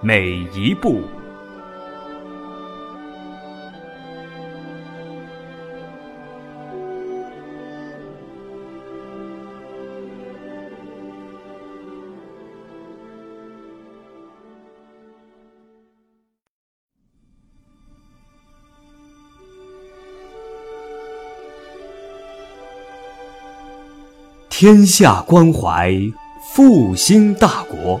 每一步。天下关怀，复兴大国。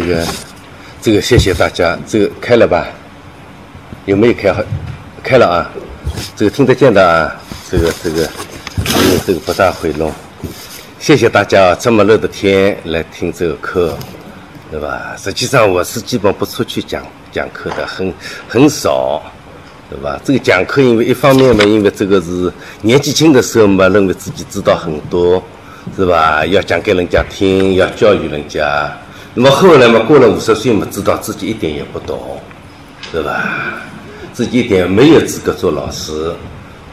这个，这个谢谢大家。这个开了吧？有没有开好？开了啊！这个听得见的啊。这个这个，因为这个不大会弄。谢谢大家啊这么热的天来听这个课，对吧？实际上我是基本不出去讲讲课的，很很少，对吧？这个讲课，因为一方面嘛，因为这个是年纪轻的时候嘛，认为自己知道很多，是吧？要讲给人家听，要教育人家。那么后来嘛，过了五十岁嘛，知道自己一点也不懂，对吧？自己一点没有资格做老师，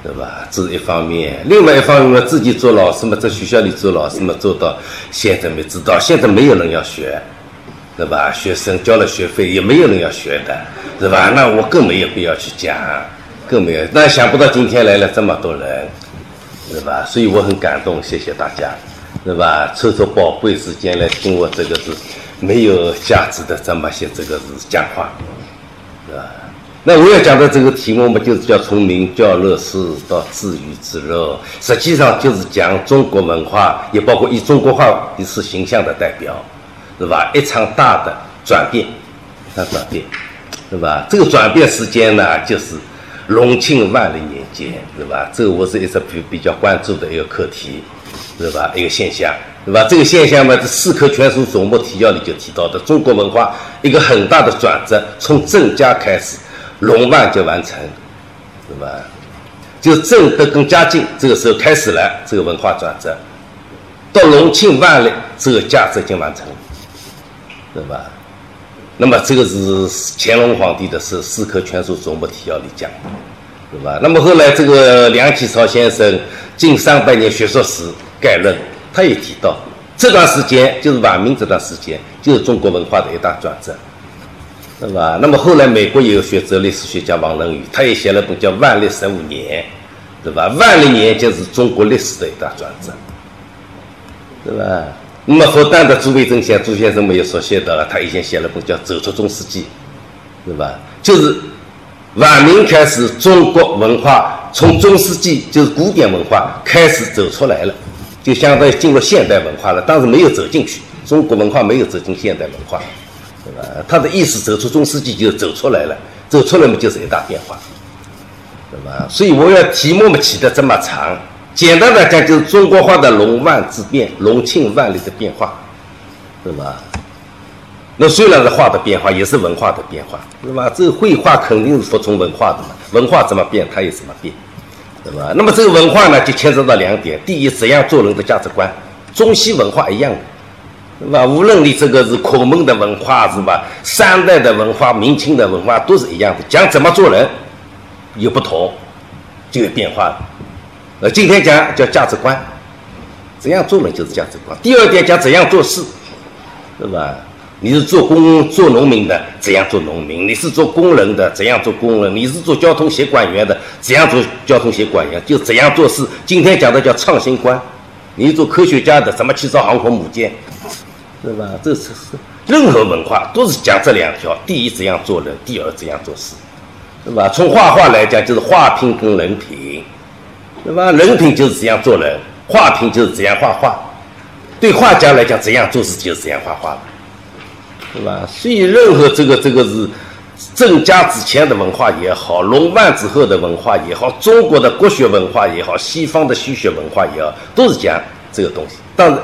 对吧？这是一方面。另外一方面嘛，自己做老师嘛，在学校里做老师嘛，做到现在没知道，现在没有人要学，对吧？学生交了学费也没有人要学的，对吧？那我更没有必要去讲，更没有。那想不到今天来了这么多人，对吧？所以我很感动，谢谢大家，对吧？抽出宝贵时间来听我这个是。没有价值的这么些这个是讲话，啊，那我要讲的这个题目嘛，就是叫从名教乐事到自娱自乐，实际上就是讲中国文化，也包括以中国化一次形象的代表，是吧？一场大的转变，一场转变，是吧？这个转变时间呢，就是隆庆万历年间，是吧？这个我是一直比比较关注的一个课题，是吧？一个现象。对吧？这个现象嘛，这《四科全书总目提要》里就提到的，中国文化一个很大的转折，从郑家开始，隆万就完成，对吧？就郑德跟嘉靖这个时候开始了这个文化转折，到隆庆万历这个价值已经完成，对吧？那么这个是乾隆皇帝的是《四科全书总目提要》里讲，对吧？那么后来这个梁启超先生《近三百年学说史概论》。他也提到，这段时间就是晚明这段时间，就是中国文化的一大转折，对吧？那么后来美国也有学者历史学家王仁宇，他也写了本叫《万历十五年》，对吧？万历年就是中国历史的一大转折，对吧？那么复旦的朱维正先朱先生没有说写到了，他以前写了本叫《走出中世纪》，对吧？就是晚明开始，中国文化从中世纪就是古典文化开始走出来了。就相当于进入现代文化了，但是没有走进去，中国文化没有走进现代文化，对吧？他的意思走出中世纪就走出来了，走出来嘛就是一大变化，对吧？所以我要题目嘛起的这么长，简单的讲就是中国化的龙万之变，龙庆万里的变化，对吧？那虽然是画的变化，也是文化的变化，对吧？这绘画肯定是服从文化的嘛，文化怎么变，它也怎么变。对吧？那么这个文化呢，就牵涉到两点：第一，怎样做人的价值观，中西文化一样的，对吧？无论你这个是孔孟的文化，是吧？三代的文化、明清的文化都是一样的，讲怎么做人有不同，就有变化了。呃，今天讲叫价值观，怎样做人就是价值观。第二点讲怎样做事，对吧？你是做工做农民的，怎样做农民？你是做工人的，怎样做工人？你是做交通协管员的，怎样做交通协管员？就怎样做事。今天讲的叫创新观。你做科学家的，怎么去造航空母舰，是吧？这是是任何文化都是讲这两条：第一，怎样做人；第二，怎样做事，是吧？从画画来讲，就是画品跟人品，对吧？人品就是怎样做人，画品就是怎样画画。对画家来讲，怎样做事就是怎样画画。是吧？所以任何这个这个是郑家之前的文化也好，龙万之后的文化也好，中国的国学文化也好，西方的西学文化也好，都是讲这个东西。但是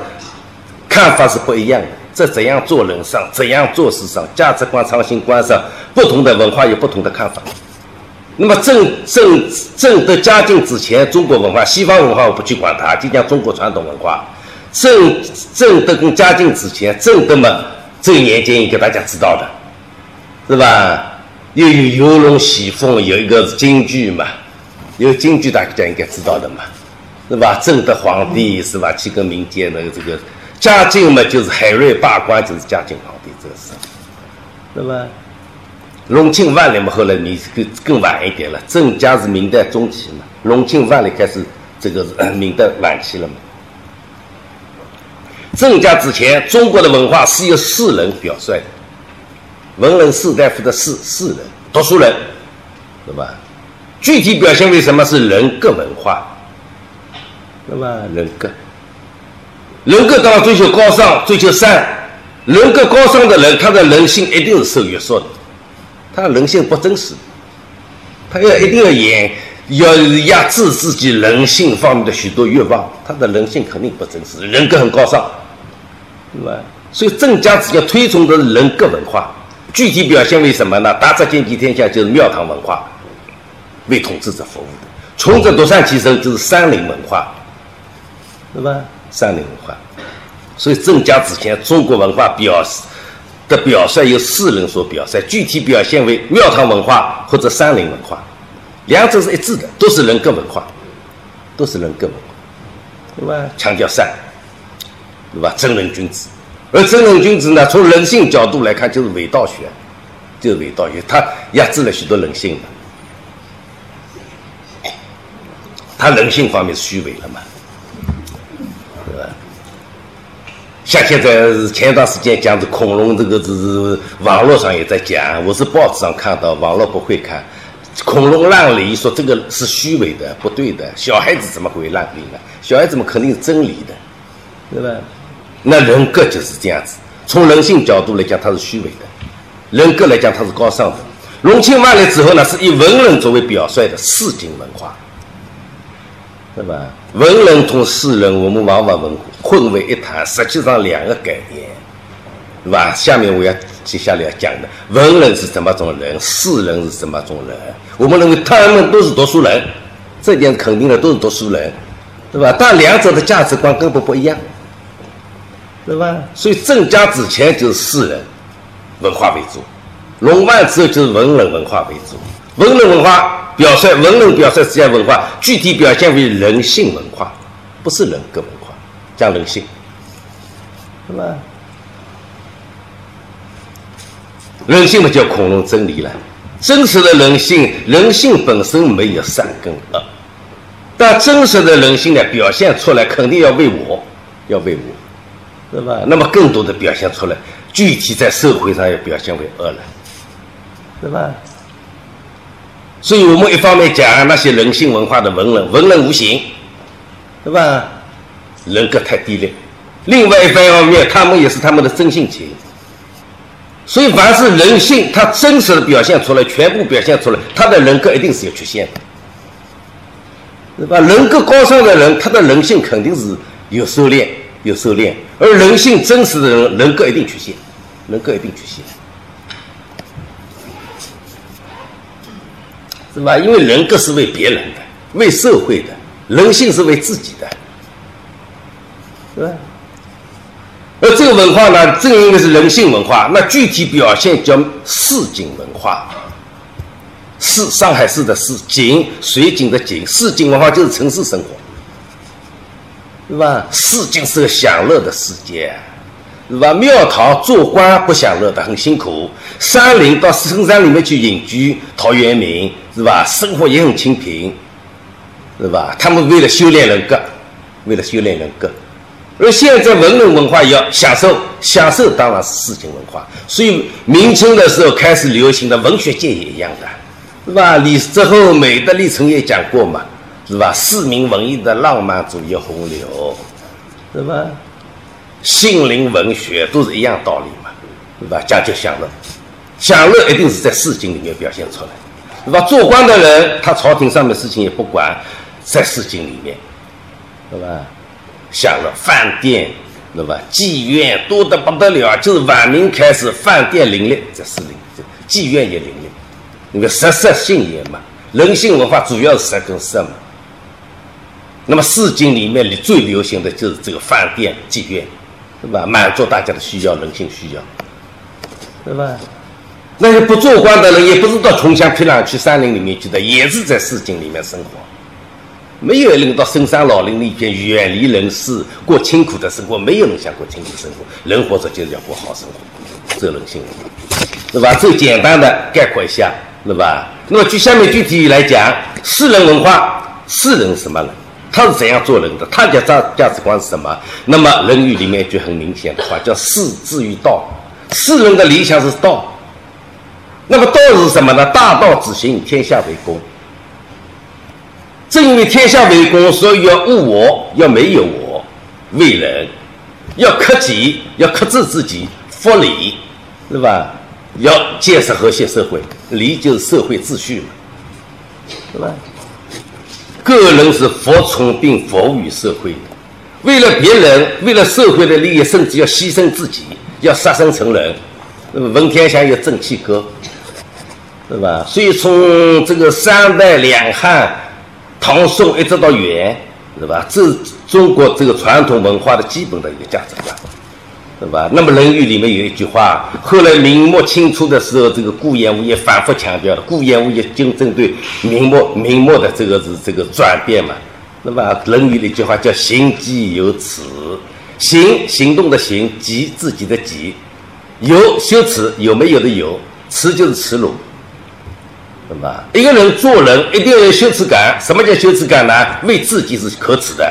看法是不一样的，在怎样做人上，怎样做事上，价值观、创新观上，不同的文化有不同的看法。那么郑郑郑德嘉靖之前，中国文化、西方文化我不去管它，就讲中国传统文化。郑郑德跟嘉靖之前，郑德嘛。这年间，应该大家知道的，是吧？又有游龙戏凤，有一个京剧嘛，有京剧，大家应该知道的嘛，是吧？正德皇帝是吧？去跟民间的这个嘉靖嘛，就是海瑞罢官，就是嘉靖皇帝这个事，是吧？隆庆万历嘛，后来你更更晚一点了，郑家是明代中期嘛，隆庆万历开始这个是明代晚期了嘛。郑家之前，中国的文化是由士人表率的，文人士大夫的士士人，读书人，对吧？具体表现为什么是人格文化，对吧？人格，人格当然追求高尚，追求善。人格高尚的人，他的人性一定是受约束的，他的人性不真实，他要一定要严，要压制自己人性方面的许多欲望，他的人性肯定不真实，人格很高尚。对吧？所以郑家只要推崇的是人格文化，具体表现为什么呢？达则兼济天下就是庙堂文化，为统治者服务的；穷则独善其身就是山林文化，对吧？山林文化。所以郑家之前中国文化表的表率由士人所表率，具体表现为庙堂文化或者山林文化，两者是一致的，都是人格文化，都是人格文化，对吧？强调善。对吧？真人君子，而真人君子呢，从人性角度来看，就是伪道学，就是伪道学，他压制了许多人性的，他人性方面虚伪了嘛，对吧？像现在前一段时间讲的恐龙，这个只是网络上也在讲，我是报纸上看到，网络不会看，恐龙烂梨，说这个是虚伪的，不对的，小孩子怎么会烂梨呢？小孩子们肯定是真理的，对吧？那人格就是这样子，从人性角度来讲，它是虚伪的；人格来讲，它是高尚的。隆庆万历之后呢，是以文人作为表率的市井文化，对吧？文人同士人，我们往往混混为一谈，实际上两个概念，对吧？下面我要接下来要讲的，文人是什么种人，士人是什么种人？我们认为他们都是读书人，这点肯定的，都是读书人，对吧？但两者的价值观根本不一样。对吧？所以郑家之前就是士人文化为主，龙万之后就是文人文化为主。文人文化表率，文人表率之间文化，具体表现为人性文化，不是人格文化，讲人性，对吧？人性嘛，叫恐龙真理了。真实的人性，人性本身没有善跟恶，但真实的人性呢，表现出来肯定要为我，要为我。是吧？那么更多的表现出来，具体在社会上要表现为恶了，是吧？所以我们一方面讲那些人性文化的文人，文人无形，对吧？人格太低劣；另外一方面，他们也是他们的真性情。所以凡是人性，他真实的表现出来，全部表现出来，他的人格一定是有缺陷的，对吧？人格高尚的人，他的人性肯定是有收敛。有收敛，而人性真实的人，人格一定缺陷，人格一定缺陷，是吧？因为人格是为别人的，为社会的，人性是为自己的，是吧？而这个文化呢，正因为是人性文化，那具体表现叫市井文化。市，上海市的市，井，水井的井，市井文化就是城市生活。对吧？世界是个享乐的世界，是吧？庙堂做官不享乐的，很辛苦。山林到深山里面去隐居，陶渊明是吧？生活也很清贫，是吧？他们为了修炼人格，为了修炼人格。而现在文人文化要享受，享受当然是市井文化。所以明清的时候开始流行的文学界也一样的，是吧？李之后美的历程也讲过嘛，是吧？市民文艺的浪漫主义洪流，是吧？心灵文学都是一样道理嘛，对吧？讲究享乐，享乐一定是在市井里面表现出来，对吧？做官的人，他朝廷上面事情也不管，在市井里面，对吧？享乐，饭店，对吧？妓院多得不得了，就是晚明开始，饭店林立在市里，妓院也林立，那个食色性也嘛，人性文化主要是食跟色嘛。那么市井里面里最流行的就是这个饭店、妓院。对吧？满足大家的需要，人性需要，对吧？那些不做官的人，也不是到穷乡僻壤去山林里面去的，也是在市井里面生活。没有人到深山老林里边远离人世，过清苦的生活。没有人想过清苦生活，人活着就是要过好生活，这人性，对吧？最简单的概括一下，对吧？那么，就下面具体来讲，世人文化，世人什么人？他是怎样做人的？他的价价值观是什么？那么《论语》里面就很明显的话，叫“士志于道”。士人的理想是道。那么道是什么呢？大道之行，天下为公。正因为天下为公，所以要物我，要没有我，为人，要克己，要克制自己，复礼，对吧？要建设和谐社会，礼就是社会秩序嘛，对吧？个人是服从并服务于社会，为了别人，为了社会的利益，甚至要牺牲自己，要杀身成仁。文天祥有正气歌，对吧？所以从这个三代两汉、唐宋一直到元，是吧？这中国这个传统文化的基本的一个价值观。对吧？那么《论语》里面有一句话，后来明末清初的时候，这个顾炎武也反复强调了。顾炎武也就针对明末明末的这个是这个转变嘛。那么《论语》的一句话叫“行己有耻”，行行动的行，己自己的己，有羞耻有没有的有，耻就是耻辱，对吧？一个人做人一定要有羞耻感。什么叫羞耻感呢？为自己是可耻的。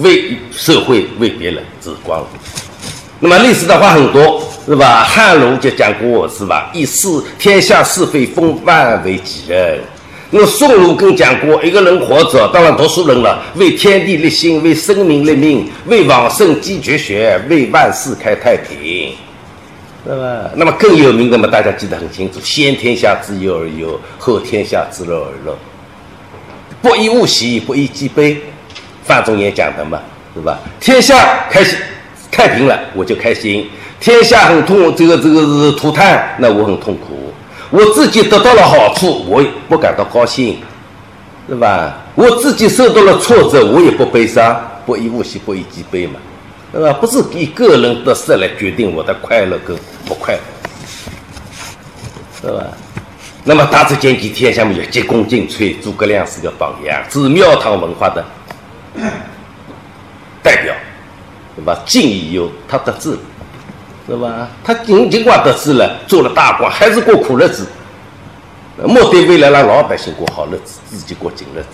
为社会为别人之光。那么历史的话很多，是吧？汉儒就讲过，是吧？以是天下是非风范为己任。那么宋儒更讲过，一个人活着，当然读书人了，为天地立心，为生民立命，为往圣继绝学，为万世开太平，是吧？那么更有名的嘛，大家记得很清楚：先天下之忧而忧，后天下之乐而乐。不以物喜，不以己悲。范仲淹讲的嘛，是吧？天下开心太平了，我就开心；天下很痛，这个这个是涂炭，那我很痛苦。我自己得到了好处，我也不感到高兴，是吧？我自己受到了挫折，我也不悲伤，不以物喜，不以己悲嘛，对吧？不是以个人的事来决定我的快乐跟不快乐，是吧？那么大致讲几天下面就急功近谮，诸葛亮是个榜样，是庙堂文化的。代表，对吧？晋以忧，他得志，对吧？他尽尽管得志了，做了大官，还是过苦日子，目的为了让老百姓过好日子，自己过紧日子。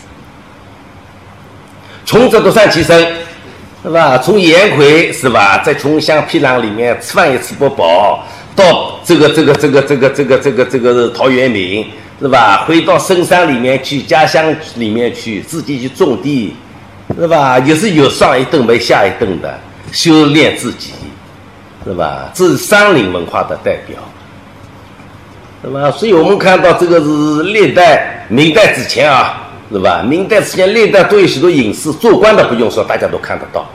穷则独善其身，是吧？从颜回是吧，在穷乡僻壤里面吃饭也吃不饱，到这个这个这个这个这个这个这个陶渊明，是吧？回到深山里面去，家乡里面去，自己去种地。是吧？也是有上一顿没下一顿的修炼自己，是吧？这是山林文化的代表，是吧？所以我们看到这个是历代明代之前啊，是吧？明代之前历代都有许多隐士，做官的不用说，大家都看得到，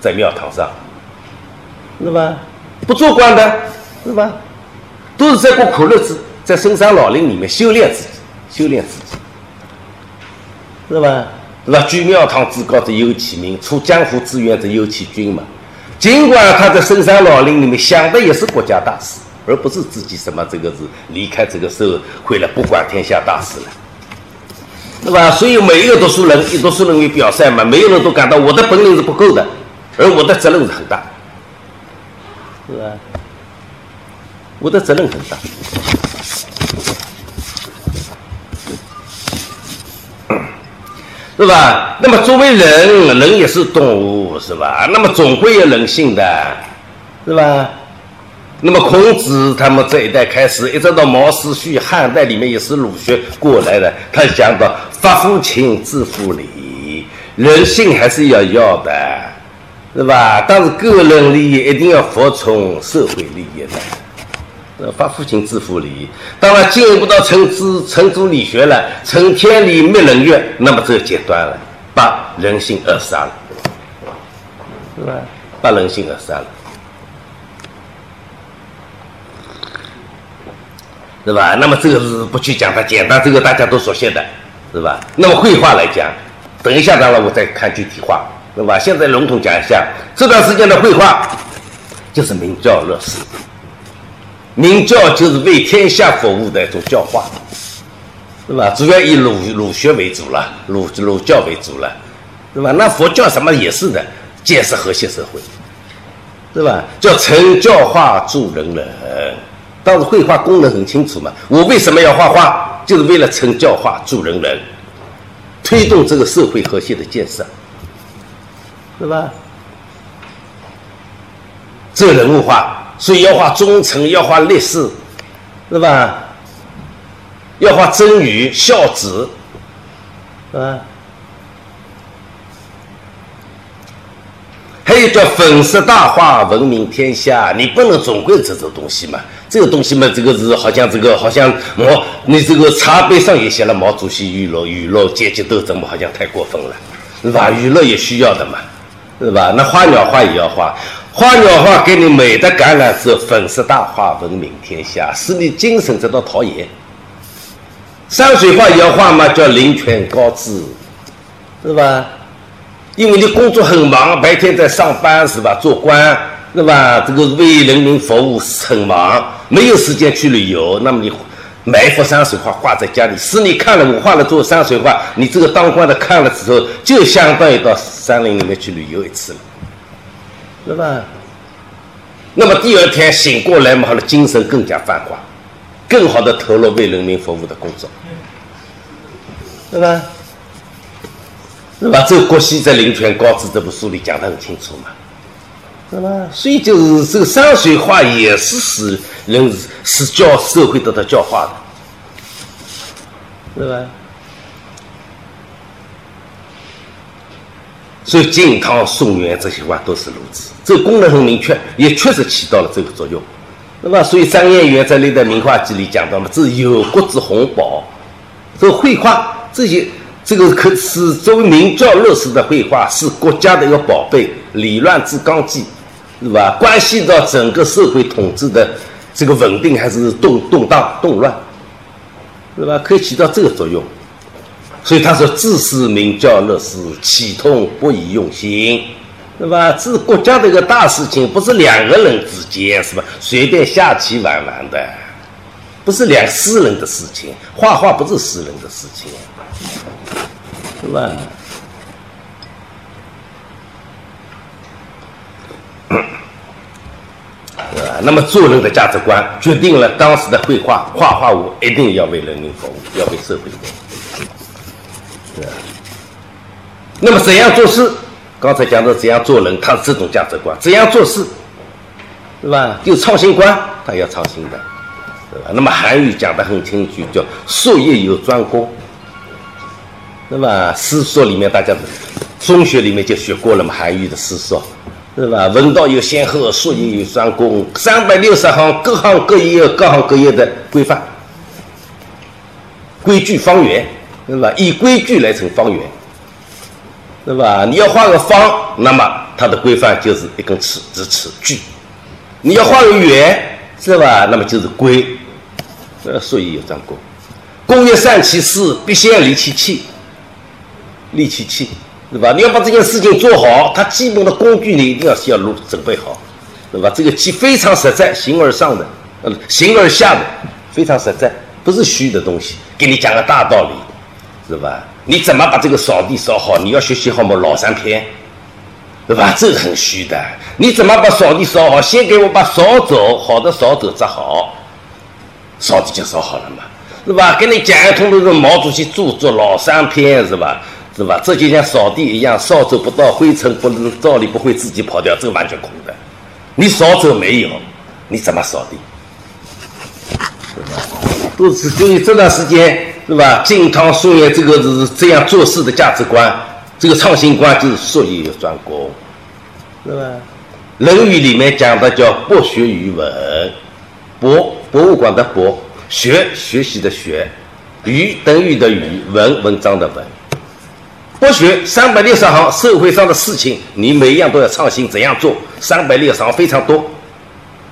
在庙堂上，是吧？不做官的，是吧？都是在过苦日子，在深山老林里面修炼自己，修炼自己，是吧？是吧？居庙堂之高则忧其民，处江湖之远则忧其君嘛。尽管他在深山老林里面想的也是国家大事，而不是自己什么这个是离开这个社会了，不管天下大事了，对吧？所以每一个读书人以读书人为表率嘛，每个人都感到我的本领是不够的，而我的责任是很大，是吧？我的责任很大，是吧？那么作为人，人也是动物，是吧？那么总归有人性的，是吧？那么孔子他们这一代开始，一直到毛思绪汉代里面也是儒学过来的，他讲到发乎情，自乎理，人性还是要要的，是吧？但是个人利益一定要服从社会利益的。发乎情，自乎礼。当然，进一步到成知成主理学了，成天理，灭人欲，那么这个阶段了，把人性扼杀了，是吧？把人性扼杀了。是吧？那么这个是不去讲它，简单这个大家都熟悉的，是吧？那么绘画来讲，等一下当然我再看具体画，是吧？现在笼统讲一下，这段时间的绘画就是明教乐师，明教就是为天下服务的一种教化，是吧？主要以儒儒学为主了，儒儒教为主了，是吧？那佛教什么也是的，建设和谐社会，是吧？叫成教化助人人。当时绘画功能很清楚嘛，我为什么要画画？就是为了成教化助人人，推动这个社会和谐的建设，是吧？这人物画，所以要画忠臣，要画烈士，是吧？要画真语孝子，是吧？还有叫粉饰大画，闻名天下，你不能总归这种东西嘛？这个东西嘛，这个是好像这个好像毛，你这个茶杯上也写了毛主席语录，娱乐阶级斗争嘛，好像太过分了，是吧？娱乐也需要的嘛，是吧？那花鸟画也要画，花鸟画给你美的感染之后，粉饰大画，闻名天下，使你精神得到陶冶。山水画也要画嘛，叫灵泉高致，是吧？因为你工作很忙，白天在上班是吧？做官是吧？这个为人民服务很忙，没有时间去旅游。那么你买一幅山水画挂在家里，使你看了我画了做山水画，你这个当官的看了之后，就相当于到山林里面去旅游一次了，对吧？那么第二天醒过来嘛，好了，精神更加繁华，更好的投入为人民服务的工作，对吧？是吧？这国西在《林泉高致》这部书里讲得很清楚嘛，是吧？所以就是这个山水画也是使人使教社会得到教化的，对吧？所以晋唐宋元这些话都是如此，这个功能很明确，也确实起到了这个作用，是吧？所以张彦元在《历代名画集》里讲到嘛，这是有国之红宝，这绘画这些。这个可是作为明教乐师的绘画，是国家的一个宝贝，理乱之纲纪，是吧？关系到整个社会统治的这个稳定还是动动荡动乱，是吧？可以起到这个作用。所以他说：“治是明教乐师，启通不以用心，是吧？治国家的一个大事情，不是两个人之间，是吧？随便下棋玩玩的，不是两私人的事情。画画不是私人的事情。”是吧？那么做人的价值观决定了当时的绘画，画画我一定要为人民服务，要为社会服务。那么怎样做事？刚才讲的怎样做人，他是这种价值观；怎样做事，是吧？就创新观，他要创新的，对吧？那么韩愈讲的很清楚，叫术业有专攻。那么诗说里面，大家中学里面就学过了嘛，韩愈的诗说，是吧？文道有先后，术业有专攻，三百六十行，各行各业各行各业的规范，规矩方圆，是吧？以规矩来成方圆，是吧？你要画个方，那么它的规范就是一根尺，是尺矩；你要画个圆，是吧？那么就是规，呃，术业有专攻。工欲善其事，必先利其器。利其器，对吧？你要把这件事情做好，它基本的工具你一定要先要准备好，对吧？这个器非常实在，形而上的，呃，形而下的，非常实在，不是虚的东西。给你讲个大道理，是吧？你怎么把这个扫地扫好？你要学习好么？老三篇，对吧？这很虚的。你怎么把扫地扫好？先给我把扫帚好的扫帚扎好，扫地就扫好了嘛，是吧？跟你讲一通都是毛主席著作老三篇，是吧？是吧？这就像扫地一样，扫帚不到，灰尘不照理不会自己跑掉，这完全空的。你扫帚没有，你怎么扫地？都是所以这段时间是吧？金汤书院这个是这样做事的价值观，这个创新观就是术业有专攻，是吧？《论语》里面讲的叫博学于文，博博物馆的博，学学习的学，于等于的于，文文章的文。博学三百六十行，社会上的事情你每一样都要创新，怎样做？三百六十行非常多，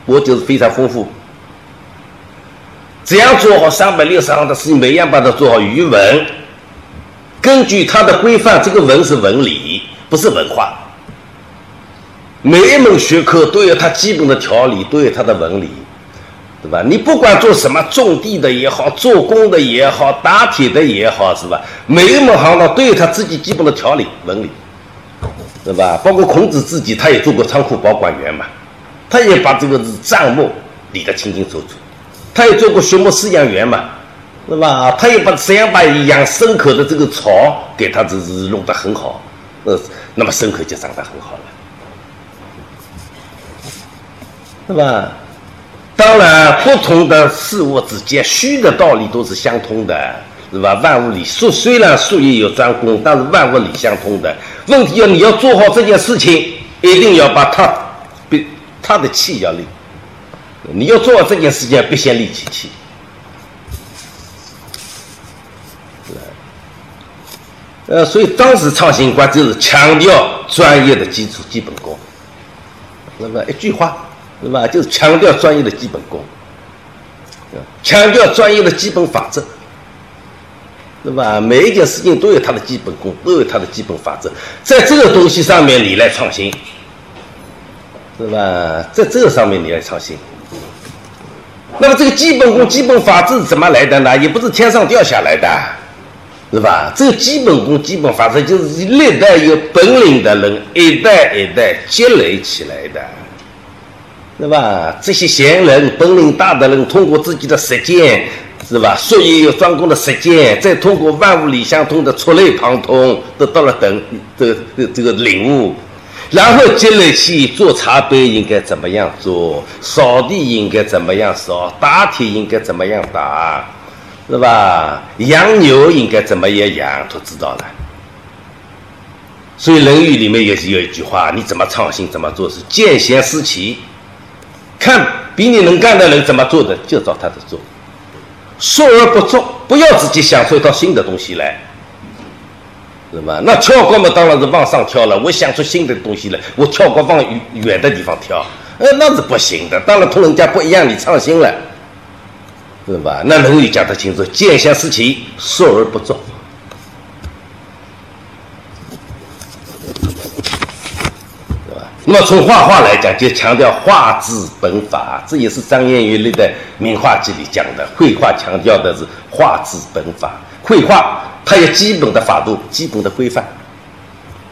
博就是非常丰富。怎样做好三百六十行的事情，每样把它做好。语文，根据它的规范，这个文是文理，不是文化。每一门学科都有它基本的条理，都有它的文理，对吧？你不管做什么，种地的也好，做工的也好，打铁的也好，是吧？每一门行当都有他自己基本的条理、文理，对吧？包括孔子自己，他也做过仓库保管员嘛，他也把这个账目理得清清楚楚。他也做过畜牧饲养员嘛，是吧？他也把怎样把养牲口的这个草给他这是弄得很好，呃，那么牲口就长得很好了，是吧？当然，不同的事物之间虚的道理都是相通的，是吧？万物理术虽然术业有专攻，但是万物理相通的。问题要你要做好这件事情，一定要把它，比他的气要立。你要做这件事情，必先立起气。呃，所以当时创新观就是强调专业的基础基本功，那么一句话，是吧？就是强调专业的基本功，强调专业的基本法则，对吧？每一件事情都有它的基本功，都有它的基本法则，在这个东西上面你来创新，是吧？在这个上面你来创新。那么这个基本功、基本法则怎么来的呢？也不是天上掉下来的，是吧？这个基本功、基本法则就是历代有本领的人一代一代积累起来的，是吧？这些贤人、本领大的人，通过自己的实践，是吧？术业有专攻的实践，再通过万物理相通的触类旁通，得到了等这个这个领悟。然后积累起做茶杯应该怎么样做，扫地应该怎么样扫，打铁应该怎么样打，是吧？养牛应该怎么样养，都知道了。所以《论语》里面也是有一句话：你怎么创新，怎么做是，见贤思齐，看比你能干的人怎么做的，就照他的做，说而不做，不要自己想出一套新的东西来。是吧？那跳高嘛，当然是往上跳了。我想出新的东西来，我跳高往远的地方跳，呃，那是不行的。当然同人家不一样，你创新了，是吧？那《论语》讲得清楚：见贤思齐，说而不做，是吧？那么从画画来讲，就强调画质本法，这也是张彦宇历的名画集里讲的。绘画强调的是画质本法，绘画。它有基本的法度、基本的规范。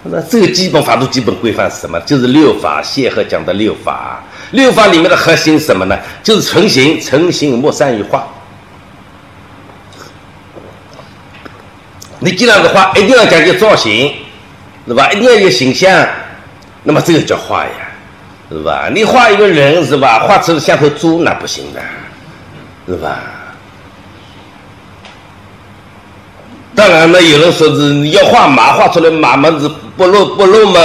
那这个基本法度、基本规范是什么？就是六法。谢赫讲的六法，六法里面的核心是什么呢？就是成形，成形莫善于画。你既然是画，一定要讲究造型，是吧？一定要有形象，那么这个叫画呀，是吧？你画一个人，是吧？画出像头猪，那不行的，是吧？当然了，有人说是你要画马，画出来马嘛是不露不露嘛，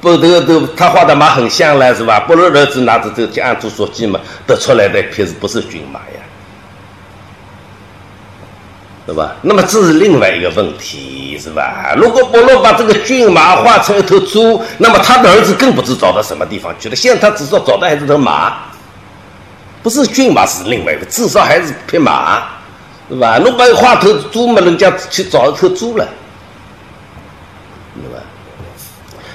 不这个都他画的马很像了是吧？不露儿子拿着这个按图索骥嘛，得出来的片子不是骏马呀，对吧？那么这是另外一个问题是吧？如果不露把这个骏马画成一头猪，那么他的儿子更不知找到什么地方去了。现在他至少找到还是头马，不是骏马是另外一个，至少还是匹马。是吧？侬把画头猪嘛，人家去找一头猪了，对吧？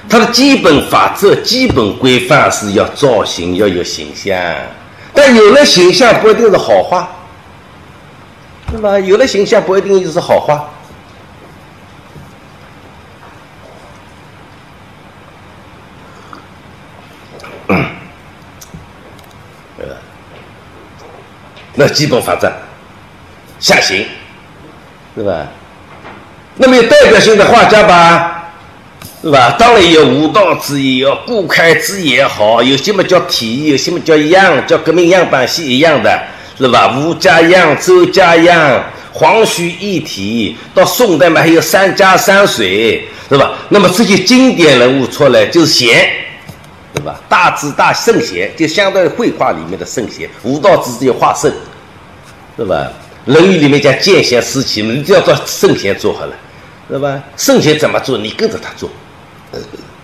它的基本法则、基本规范是要造型，要有形象。但有了形象不一定是好画，对吧？有了形象不一定就是好画。呃，那基本法则下行，是吧？那么有代表性的画家吧，是吧？当然有吴道子也有顾恺之也好，有些么叫体，有些么叫样，叫革命样板戏一样的，是吧？吴家样、周家样、黄须一体，到宋代嘛还有三家山水，是吧？那么这些经典人物出来就是贤，对吧？大智大圣贤，就相当于绘画里面的圣贤。吴道子就画圣，是吧？《论语》里面讲见贤思齐嘛，你就要照圣贤做好了。是吧？圣贤怎么做，你跟着他做，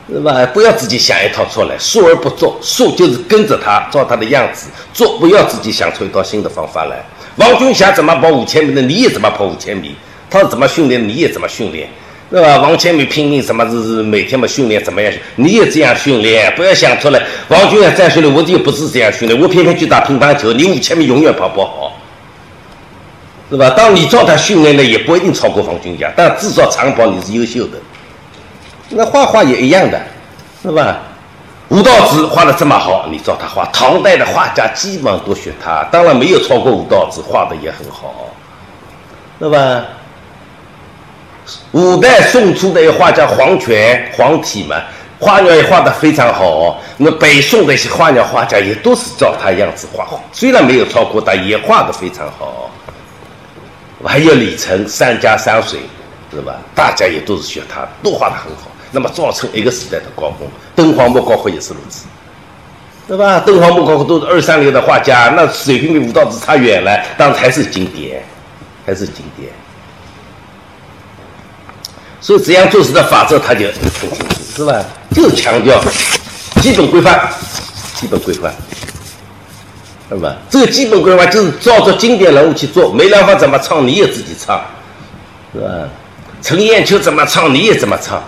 是吧？不要自己想一套出来，说而不做，说就是跟着他，照他的样子做，不要自己想出一套新的方法来。王军霞怎么跑五千米的，你也怎么跑五千米；他是怎么训练，你也怎么训练，是吧？王千米拼命什么是是每天嘛训练怎么样？你也这样训练，不要想出来。王军霞再训练，我就不是这样训练，我偏偏去打乒乓球，你五千米永远跑不好。是吧？当你照他训练呢，也不一定超过方军霞，但至少长跑你是优秀的。那画画也一样的，是吧？吴道子画的这么好，你照他画。唐代的画家基本上都学他，当然没有超过吴道子，画的也很好，是吧？五代宋初的一画家黄泉、黄体嘛，花鸟也画的非常好。那北宋的一些花鸟画家也都是照他样子画，虽然没有超过，但也画的非常好。还有李成三家山水，是吧？大家也都是学他，都画的很好。那么造成一个时代的高峰，敦煌莫高窟也是如此，对吧？敦煌莫高窟都是二三流的画家，那水平比吴道子差远了，但还是经典，还是经典。所以这样做事的法则，他就很清楚，是吧？就强调基本规范，基本规范。是吧？这个基本规划就是照着经典人物去做。梅兰芳怎么唱，你也自己唱，是吧？陈砚秋怎么唱，你也怎么唱，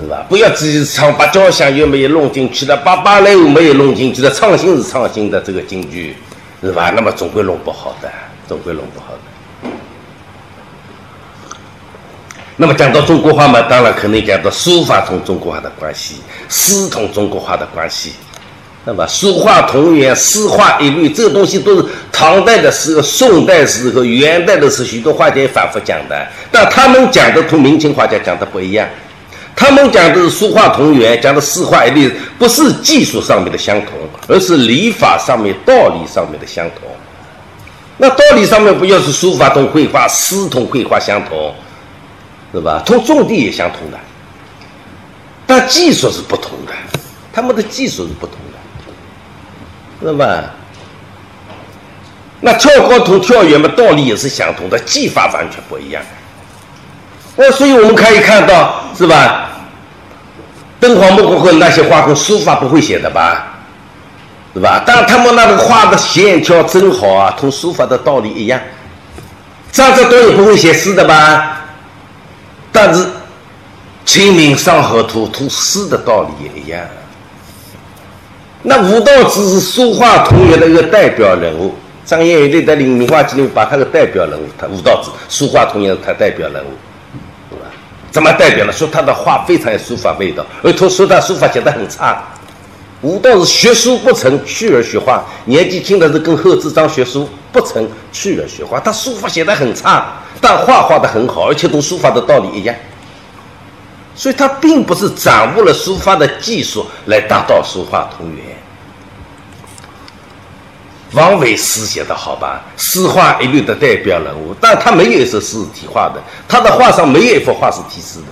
是吧？不要自己唱，把交响乐没有弄进去的，把芭蕾舞没有弄进去的，创新是创新的这个京剧，是吧？那么总归弄不好的，总归弄不好的。那么讲到中国画嘛，当然肯定讲到书法同中国画的关系，诗同中国画的关系。那么书画同源，诗画一律，这个东西都是唐代的时候、宋代时候、元代的时候，许多画家也反复讲的。但他们讲的同明清画家讲的不一样，他们讲的是书画同源，讲的诗画一律，不是技术上面的相同，而是礼法上面、道理上面的相同。那道理上面不要是书法同绘画，诗同绘画相同，是吧？同种地也相同的，但技术是不同的，他们的技术是不同。是吧？那跳高同跳远嘛，道理也是相同的，技法完全不一样。那所以我们可以看到，是吧？敦煌莫高窟那些画工书法不会写的吧？是吧？但他们那个画的线条真好啊，同书法的道理一样。张择端也不会写诗的吧？但是《清明上河图》同诗的道理也一样。那吴道子是书画同源的一个代表人物，张彦宇在《名画集》里把他的代表人物，他吴道子书画同源他代表人物，怎么代表呢？说他的画非常有书法味道，而他说他书法写得很差。吴道子学书不成，去而学画，年纪轻的是跟贺知章学书不成，去而学画。他书法写得很差，但画画得很好，而且读书法的道理一样。所以他并不是掌握了书法的技术来达到书画同源。王维诗写的好吧？诗画一律的代表人物，但他没有一首诗是题画的，他的画上没有一幅画是题诗的，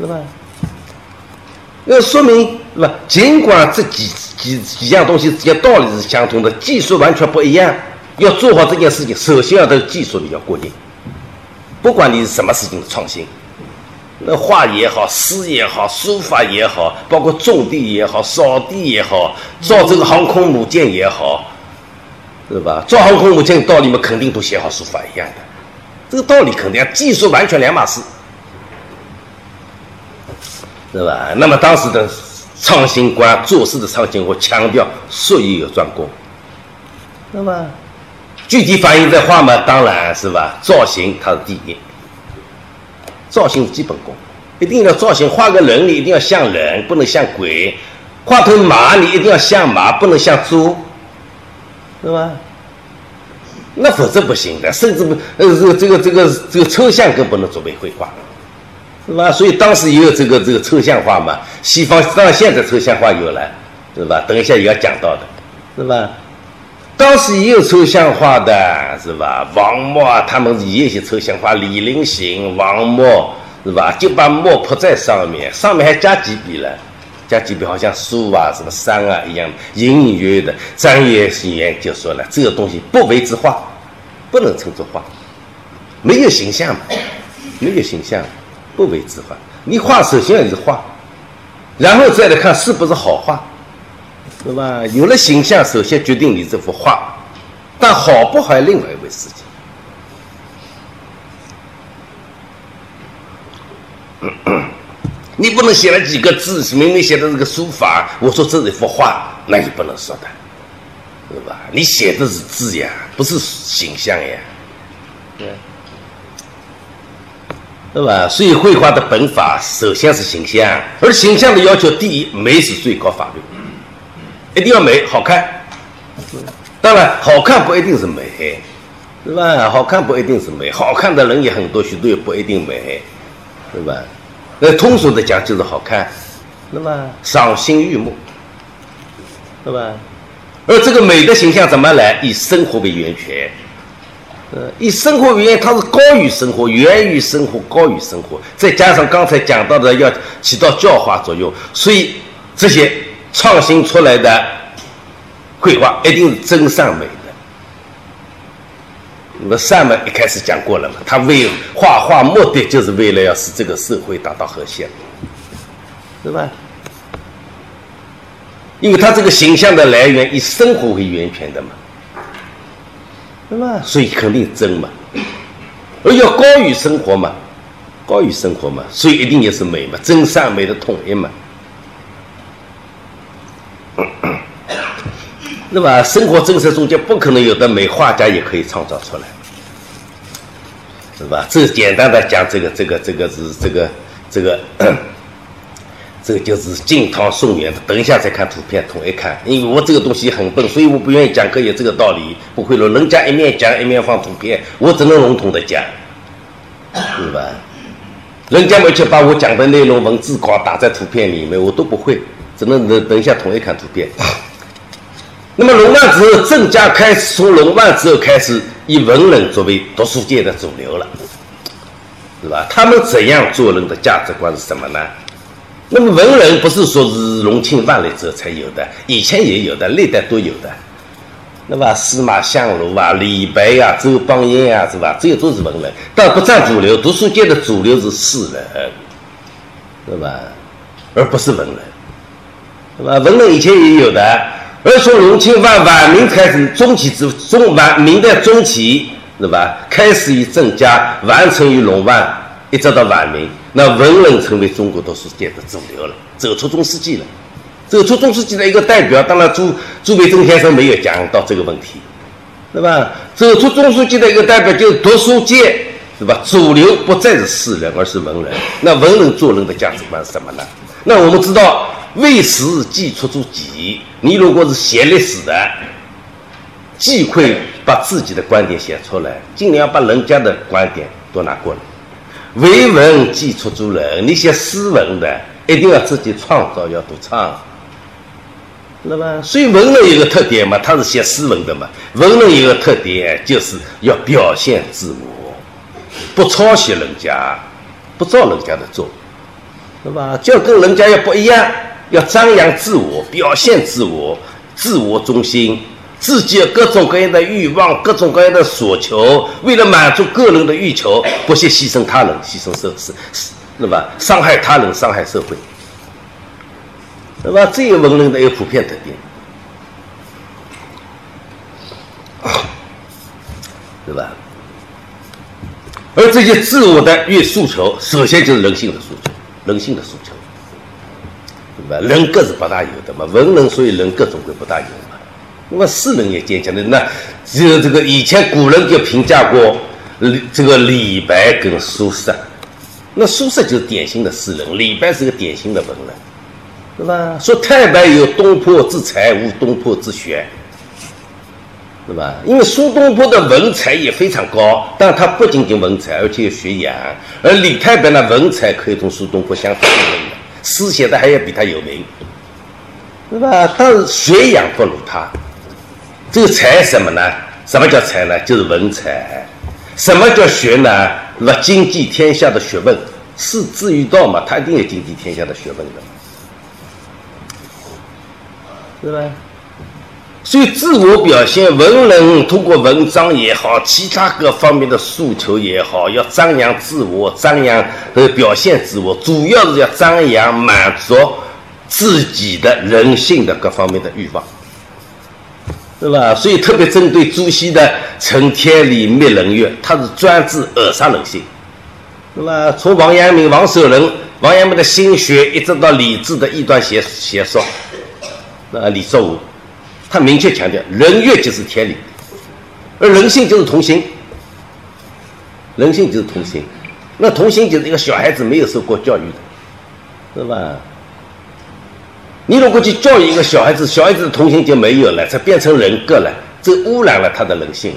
是吧？那说明是吧？尽管这几几几样东西之间道理是相同的，技术完全不一样。要做好这件事情，首先要在技术里要过硬，不管你是什么事情的创新。那画也好，诗也好，书法也好，包括种地也好，扫地也好，造这个航空母舰也好，是吧？造航空母舰道理嘛，肯定都写好书法一样的，这个道理肯定，技术完全两码事，是吧？那么当时的创新观，做事的创新观，强调术业有专攻，那么具体反映在画嘛，当然是吧？造型它是第一。造型基本功，一定要造型，画个人你一定要像人，不能像鬼；画头马你一定要像马，不能像猪，是吧？那否则不行的，甚至不呃这个这个这个这个抽象更不能作为绘画，是吧？所以当时也有这个这个抽象画嘛，西方当然现在抽象画有了，是吧？等一下也要讲到的，是吧？当时也有抽象画的，是吧？王墨啊，他们也有些抽象画，李林行、王墨，是吧？就把墨泼在上面，上面还加几笔了，加几笔好像树啊、什么山啊一样，隐隐约约的。张元元就说了，这个东西不为之画，不能称作画，没有形象嘛，没有形象，不为之画。你画首先要是画，然后再来看是不是好画。是吧？有了形象，首先决定你这幅画，但好不好，另外一回事情。你不能写了几个字，明明写的这个书法，我说这是一幅画，那你不能说的，对吧？你写的是字呀，不是形象呀，对，对吧？所以绘画的本法首先是形象，而形象的要求，第一，美是最高法律。一定要美好看，当然好看不一定是美，是吧？好看不一定是美，好看的人也很多，许多也不一定美，对吧？那通俗的讲就是好看，那么赏心悦目，是吧？而这个美的形象怎么来？以生活为源泉，呃，以生活为源，它是高于生活，源于生活，高于生活，再加上刚才讲到的要起到教化作用，所以这些。创新出来的绘画一定是真善美的。那么善嘛，一开始讲过了嘛，他为画画目的就是为了要使这个社会达到和谐，对吧？因为他这个形象的来源以生活为源泉的嘛，对吧？所以肯定真嘛，而要高于生活嘛，高于生活嘛，所以一定也是美嘛，真善美的统一嘛。那么生活真实中间不可能有的美，画家也可以创造出来，是吧？这简单的讲，这个这个这个是这个这个，这个就是晋唐宋元的。等一下再看图片，统一看。因为我这个东西很笨，所以我不愿意讲课，也这个道理不会了。人家一面讲一面放图片，我只能笼统的讲，是吧？人家没去把我讲的内容文字稿打在图片里面，我都不会，只能等等一下统一看图片。那么龙万之后，郑家开始从龙万之后开始以文人作为读书界的主流了，是吧？他们怎样做人的价值观是什么呢？那么文人不是说是隆庆万历之后才有的，以前也有的，历代都有的。那么司马相如啊、李白呀、周邦彦啊，是吧？这些都是文人，但不占主流。读书界的主流是士人，是吧？而不是文人，是吧？文人以前也有的。而从隆庆晚晚明开始，中期之中晚明代中期，是吧？开始于郑家，完成于龙万，一直到晚明，那文人成为中国读书界的主流了，走出中世纪了。走出中世纪的一个代表，当然朱朱维正先生没有讲到这个问题，对吧？走出中世纪的一个代表就是读书界，是吧？主流不再是士人，而是文人。那文人做人的价值观是什么呢？那我们知道。为史记出诸己，你如果是写历史的，忌讳把自己的观点写出来，尽量把人家的观点都拿过来。为文既出诸人，你写诗文的一定要自己创造，要独创，知道吧？所以文人有个特点嘛，他是写诗文的嘛。文人有个特点，就是要表现自我，不抄袭人家，不照人家的做，对吧？就跟人家要不一样。要张扬自我，表现自我，自我中心，自己有各种各样的欲望，各种各样的所求，为了满足个人的欲求，不惜牺牲他人，牺牲社是是，对吧？伤害他人，伤害社会，对吧？这个文人的一个普遍特点，对吧？而这些自我的欲诉求，首先就是人性的诉求，人性的诉求。人格是不大有的嘛，文人所以人格总归不大有嘛。那么士人也坚强的，那只有这个以前古人就评价过李这个李白跟苏轼，那苏轼就是典型的诗人，李白是个典型的文人，对吧？说太白有东坡之才，无东坡之学，对吧？因为苏东坡的文采也非常高，但他不仅仅文采，而且有学养。而李太白呢，文采可以同苏东坡相提并论，诗写的还要比他有名，对吧？但是学养不如他。这个才什么呢？什么叫才呢？就是文采。什么叫学呢？那经济天下的学问，是至于道嘛？他一定有经济天下的学问的，对吧？所以自我表现，文人通过文章也好，其他各方面的诉求也好，要张扬自我，张扬和表现自我，主要是要张扬满足自己的人性的各方面的欲望。对吧？所以特别针对朱熹的《承天理灭人欲》，他是专治扼杀人性，那么？从王阳明、王守仁、王阳明的心学，一直到李治的异端邪邪说，那李作武，他明确强调，人欲就是天理，而人性就是童心，人性就是童心，那童心就是一个小孩子没有受过教育的，对吧？你如果去教育一个小孩子，小孩子的童心就没有了，才变成人格了，这污染了他的人性，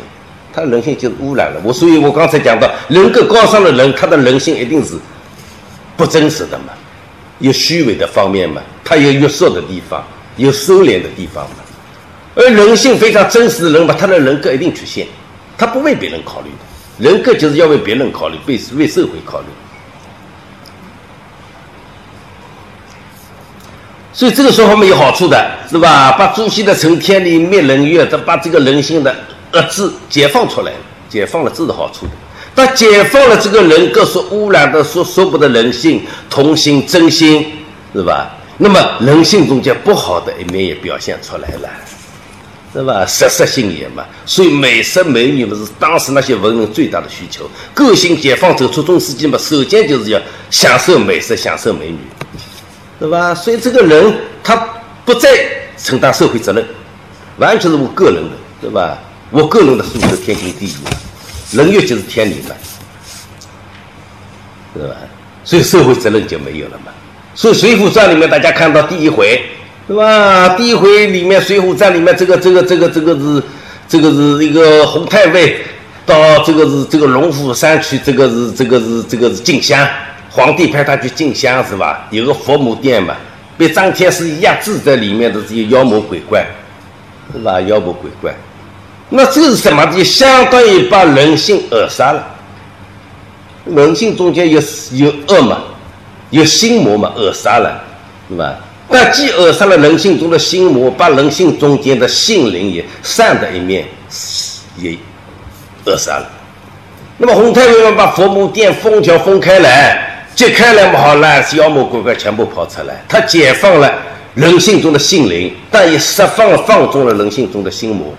他人性就污染了。我所以，我刚才讲到，人格高尚的人，他的人性一定是不真实的嘛，有虚伪的方面嘛，他有约束的地方，有收敛的地方嘛。而人性非常真实的人吧，他的人格一定出现，他不为别人考虑的，人格就是要为别人考虑，为为社会考虑。所以这个说法没有好处的，是吧？把朱熹的“承天理，灭人欲”这把这个人性的恶字解放出来，解放了，这是好处的。但解放了这个人格所污染的、所说不得人性、同心、真心，是吧？那么人性中间不好的一面也表现出来了，是吧？色色性也嘛。所以美色美女不是当时那些文人最大的需求。个性解放走出中世纪嘛，首先就是要享受美色，享受美女。对吧？所以这个人他不再承担社会责任，完全是我个人的，对吧？我个人的素质天经地义嘛，人欲就是天理嘛，对吧？所以社会责任就没有了嘛。所以《水浒传》里面大家看到第一回，对吧？第一回里面《水浒传》里面这个这个这个这个是这个是一个洪太尉到这个是这个龙虎山去，这个是这个是这个是进香。皇帝派他去进香是吧？有个佛母殿嘛，被张天师压制在里面的这些妖魔鬼怪，是吧？妖魔鬼怪，那这是什么？就相当于把人性扼杀了。人性中间有有恶嘛，有心魔嘛，扼杀了，是吧？那既扼杀了人性中的心魔，把人性中间的性灵也善的一面也扼杀了。那么洪太尉把佛母殿封条封开来。揭开来嘛好了，妖魔鬼怪全部跑出来，他解放了人性中的性灵，但也释放了放纵了人性中的心魔，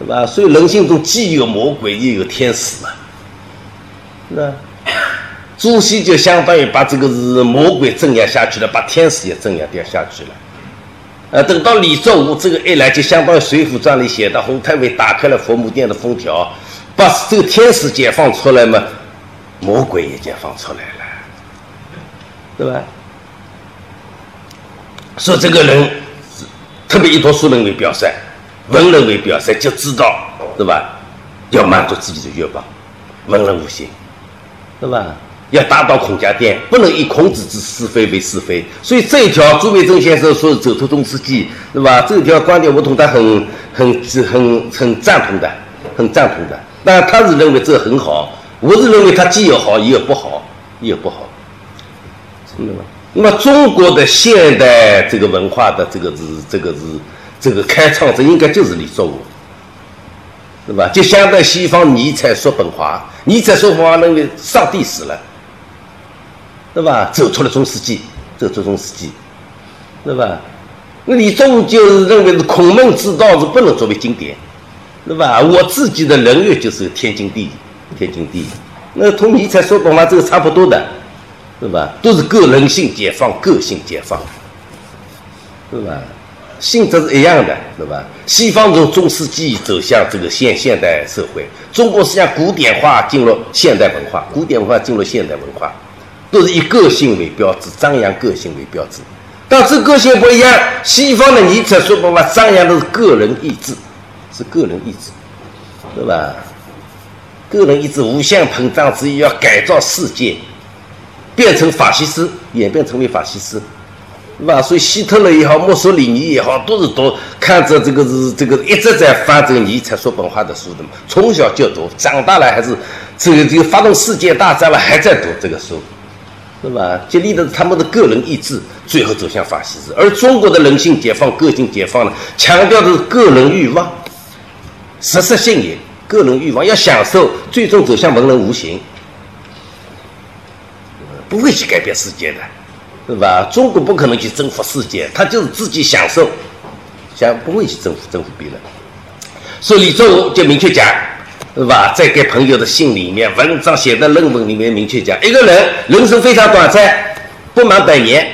对吧？所以人性中既有魔鬼，又有天使嘛，是朱熹就相当于把这个是魔鬼镇压下去了，把天使也镇压掉下去了。呃，等到李作武这个一来，就相当于《水浒传》里写的，洪太尉打开了佛母殿的封条，把这个天使解放出来嘛。魔鬼也解放出来了，对吧？说这个人特别以读书人为表率，文人为表率，就知道，对吧？要满足自己的欲望，文人无心，对吧？要打倒孔家店，不能以孔子之是非为是非。所以这一条，朱维正先生说走出中世纪，对吧？这条观点，我同他很、很、很、很赞同的，很赞同的。但他是认为这很好。我是认为他既有好也有不好，也有不好，真的吗？那么中国的现代这个文化的这个是这个是这个开创者，应该就是李作武，对吧？就相当于西方尼采说本华，尼采说本华认为上帝死了，对吧？走出了中世纪，走出中世纪，对吧？那李作武就认为是孔孟之道是不能作为经典，对吧？我自己的人欲就是天经地义。天经地义，那同尼采说本华这个差不多的，对吧？都是个人性解放，个性解放，对吧？性质是一样的，对吧？西方从中世纪走向这个现现代社会，中国实际上古典化进入现代文化，古典文化进入现代文化，都是以个性为标志，张扬个性为标志。但这个性不一样，西方的尼采说白话，张扬的是个人意志，是个人意志，对吧？个人意志无限膨胀，之意要改造世界，变成法西斯，演变成为法西斯。是吧？所以希特勒也好，墨索里尼也好，都是读看着这个是这个一直在翻这个尼采说本话的书的嘛。从小就读，长大了还是这个这个发动世界大战了还在读这个书，是吧？激励的是他们的个人意志，最后走向法西斯。而中国的人性解放、个性解放呢，强调的是个人欲望，实实性也，个人欲望要享受，最终走向文人无形，不会去改变世界的。是吧？中国不可能去征服世界，他就是自己享受，想不会去征服征服别人。所以李作武就明确讲，是吧？在给朋友的信里面、文章写的论文里面明确讲，一个人人生非常短暂，不满百年，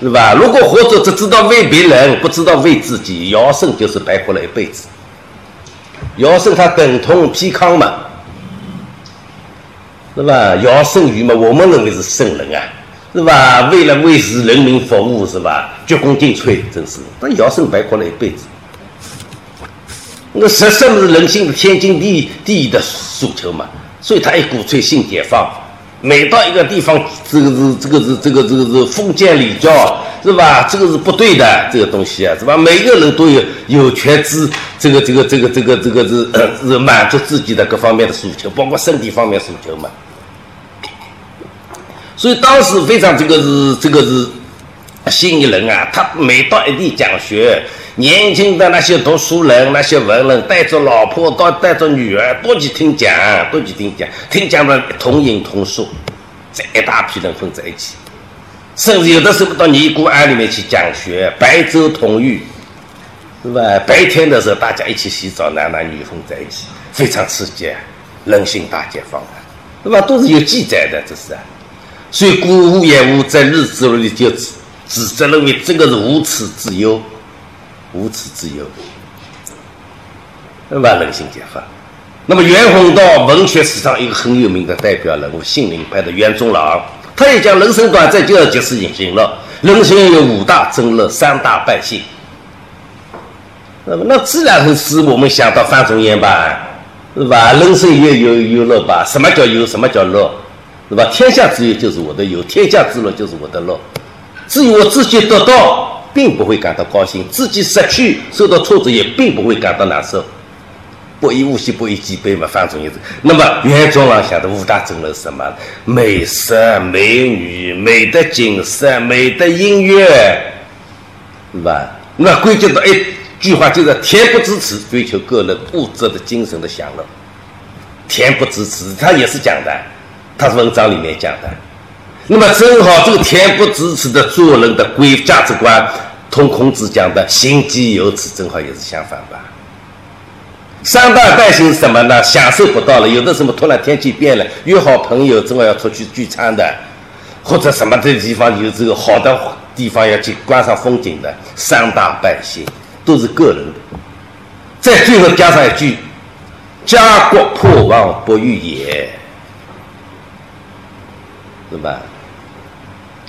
是吧？如果活着只知道为别人，不知道为自己，尧舜就是白活了一辈子。尧舜他等同嵇康嘛，是吧？尧舜禹嘛，我们认为是圣人啊。是吧？为了为使人民服务，是吧？鞠躬尽瘁，真是。那尧舜白活了一辈子。那实什么是人性的天经地地的诉求嘛？所以他也鼓吹性解放。每到一个地方，这个是这个是这个这个是封建礼教，是吧？这个是不对的，这个东西啊，是吧？每个人都有有权知这个这个这个这个这个是是满足自己的各方面的诉求，包括身体方面诉求嘛。所以当时非常这个是这个是新一人啊！他每到一地讲学，年轻的那些读书人、那些文人带着老婆、到带着女儿多去听讲，多去听讲，听讲的同饮同宿，这一大批人混在一起，甚至有的时候到尼姑庵里面去讲学，白昼同浴，是吧？白天的时候大家一起洗澡，男男女混在一起，非常刺激，人性大解放啊，对吧？都是有记载的，这是。所以，古无也无在日子里就指指责认为这个是无耻之忧，无耻之忧，对吧？人性解放。那么，袁宏道文学史上一个很有名的代表人物，杏林派的袁宗朗，他也讲人生短暂就要及时行乐，人生有五大真乐，三大败兴。那么，那自然是我们想到范仲淹吧，是吧？人生也有有乐吧？什么叫有？什么叫乐？是吧？天下之忧就是我的忧，天下之乐就是我的乐。至于我自己得到，并不会感到高兴；自己失去、受到挫折，也并不会感到难受。不以物喜，不以己悲嘛，范仲淹。那么袁宗朗想的五大真乐是什么？美食、美女、美的景色、美的音乐，是吧？那归结到一句话，就是恬不知耻，追求个人物质的精神的享乐。恬不知耻，他也是讲的。他是文章里面讲的，那么正好这个恬不知耻的做人的规价值观，同孔子讲的行己有耻，正好也是相反吧。三大败兴什么呢？享受不到了，有的什么突然天气变了，约好朋友正好要出去聚餐的，或者什么的地方有这个好的地方要去观赏风景的，三大败兴都是个人的。再最后加上一句：家国破亡不欲也。是吧？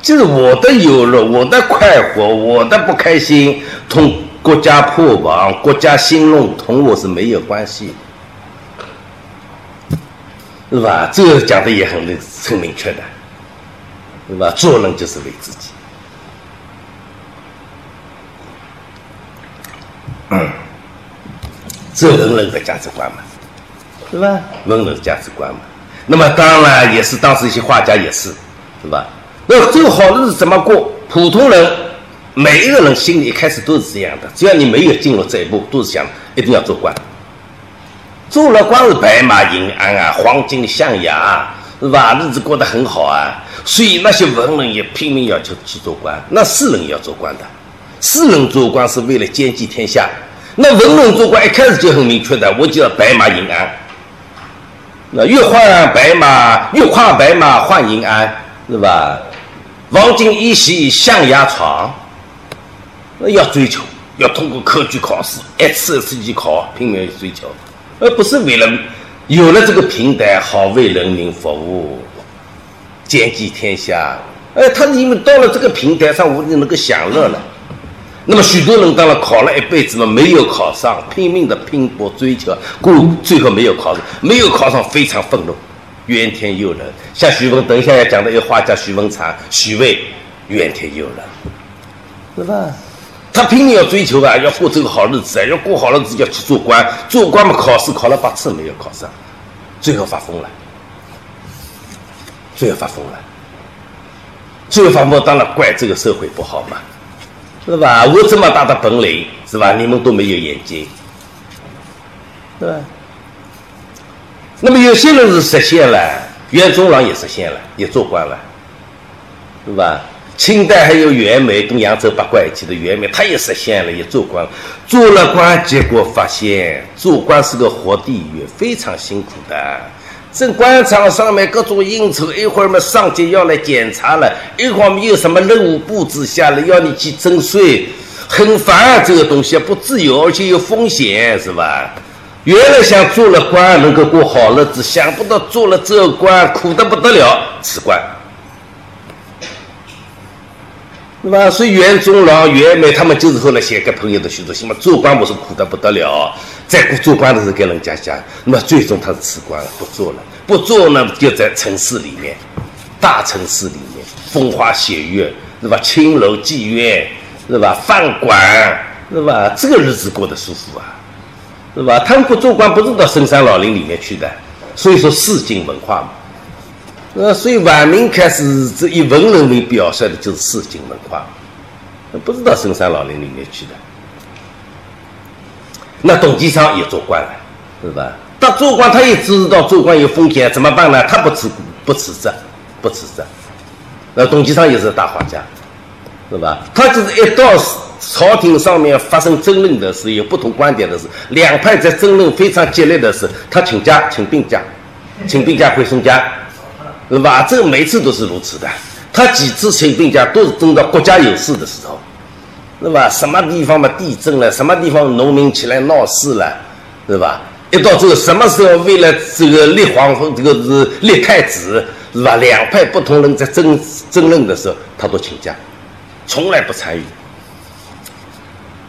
就是我的有乐，我的快活，我的不开心，同国家破亡、国家兴隆同我是没有关系，是吧？这个讲的也很明很明确的，是吧？做人就是为自己，嗯，这文人的价值观嘛，是吧？文人的价值观嘛。那么当然也是当时一些画家也是，是吧？那这个好日子怎么过？普通人每一个人心里一开始都是这样的，只要你没有进入这一步，都是想一定要做官。做了官是白马银鞍啊，黄金象牙，啊是吧？日子过得很好啊。所以那些文人也拼命要求去做官，那士人也要做官的。士人做官是为了兼济天下，那文人做官一开始就很明确的，我就要白马银鞍。那越换白马，越跨白马换银鞍，是吧？黄金一席象牙床，那要追求，要通过科举考试，一次一次去考，拼命追求，而不是为了有了这个平台，好为人民服务，兼济天下。哎，他因为到了这个平台上，我就能够享乐了。那么许多人当然考了一辈子嘛，没有考上，拼命的拼搏追求，故最后没有考上，没有考上，非常愤怒，怨天尤人。像徐文，等一下要讲的一个画家徐文长、徐渭，怨天尤人，是吧？他拼命要追求啊，要过这个好日子啊，要过好日子要去做官，做官嘛，考试考了八次没有考上，最后发疯了，最后发疯了，最后发疯当然怪这个社会不好嘛。是吧？我这么大的本领，是吧？你们都没有眼睛，对吧？那么有些人是实现了，袁宗朗也实现了，也做官了，对吧？清代还有袁枚跟扬州八怪一起的袁枚，他也实现了，也做官，做了官，结果发现做官是个活地狱，非常辛苦的。在官场上面各种应酬，一会儿嘛上级要来检查了，一会儿没有什么任务布置下来要你去征税，很烦啊这个东西不自由，而且有风险，是吧？原来想做了官能够过好日子，想不到做了这官苦的不得了，辞官。是吧？所以袁宗朗、袁枚他们就是后来写给朋友的许多信嘛。做官不是苦的不得了，在做官的时候跟人家讲，那么最终他是辞官了，不做了。不做呢，就在城市里面，大城市里面风花雪月，是吧？青楼妓院，是吧？饭馆，是吧？这个日子过得舒服啊，是吧？他们不做官，不是到深山老林里面去的。所以说，市井文化嘛。呃，所以晚明开始这以文人为表率的就是市井文化，不知道深山老林里面去的。那董其昌也做官了，是吧？他做官，他也知道做官有风险，怎么办呢？他不辞不辞职，不辞职。那董其昌也是大画家，是吧？他就是一到朝廷上面发生争论的时候，有不同观点的时候，两派在争论非常激烈的时候，他请假，请病假，请病假回宋家。是吧？这个每次都是如此的。他几次请病假都是等到国家有事的时候，是吧？什么地方嘛地震了，什么地方农民起来闹事了，是吧？一到这个什么时候为了这个立皇，这个是立太子，是吧？两派不同人在争争论的时候，他都请假，从来不参与。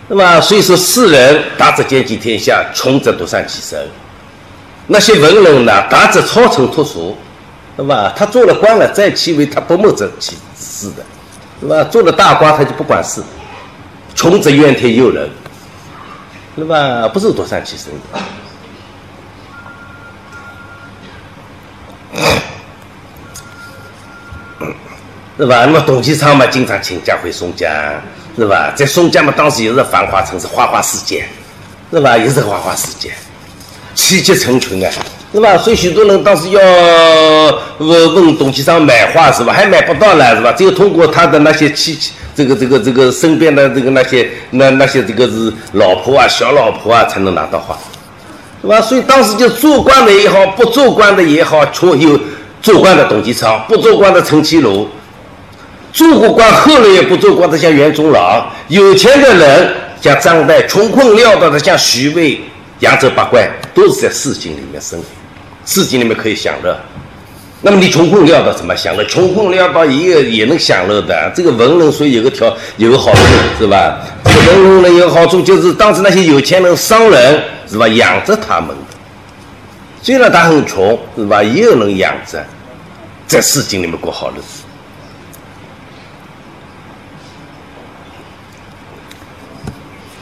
那么所以说，世人达则兼济天下，穷则独善其身。那些文人呢，达则超尘脱俗。是吧？他做了官了，再其为他不谋则其事的，是吧？做了大官他就不管事，穷则怨天尤人，是吧？不是独善其身的，是吧？那么董其昌嘛，经常请假回松江，是吧？在松江嘛，当时也是繁华城市，花花世界，是吧？也是花花世界，妻妾成群啊。是吧？所以许多人当时要问问董其昌买画是吧？还买不到了是吧？只有通过他的那些妻这个这个这个身边的这个那些那那些这个是老婆啊、小老婆啊，才能拿到画，是吧？所以当时就做官的也好，不做官的也好，穷有做官的董其昌，不做官的陈其儒，做过官后来也不做官的像袁宗朗，有钱的人像张岱，穷困潦倒的像徐渭、扬州八怪，都是在市井里面生活。市井里面可以享乐，那么你穷困潦倒怎么享乐？穷困潦倒也也能享乐的。这个文人所以有个条有个好处是吧？这个文人有好处就是当时那些有钱人商人是吧养着他们，虽然他很穷是吧，也有人养着，在市井里面过好日子。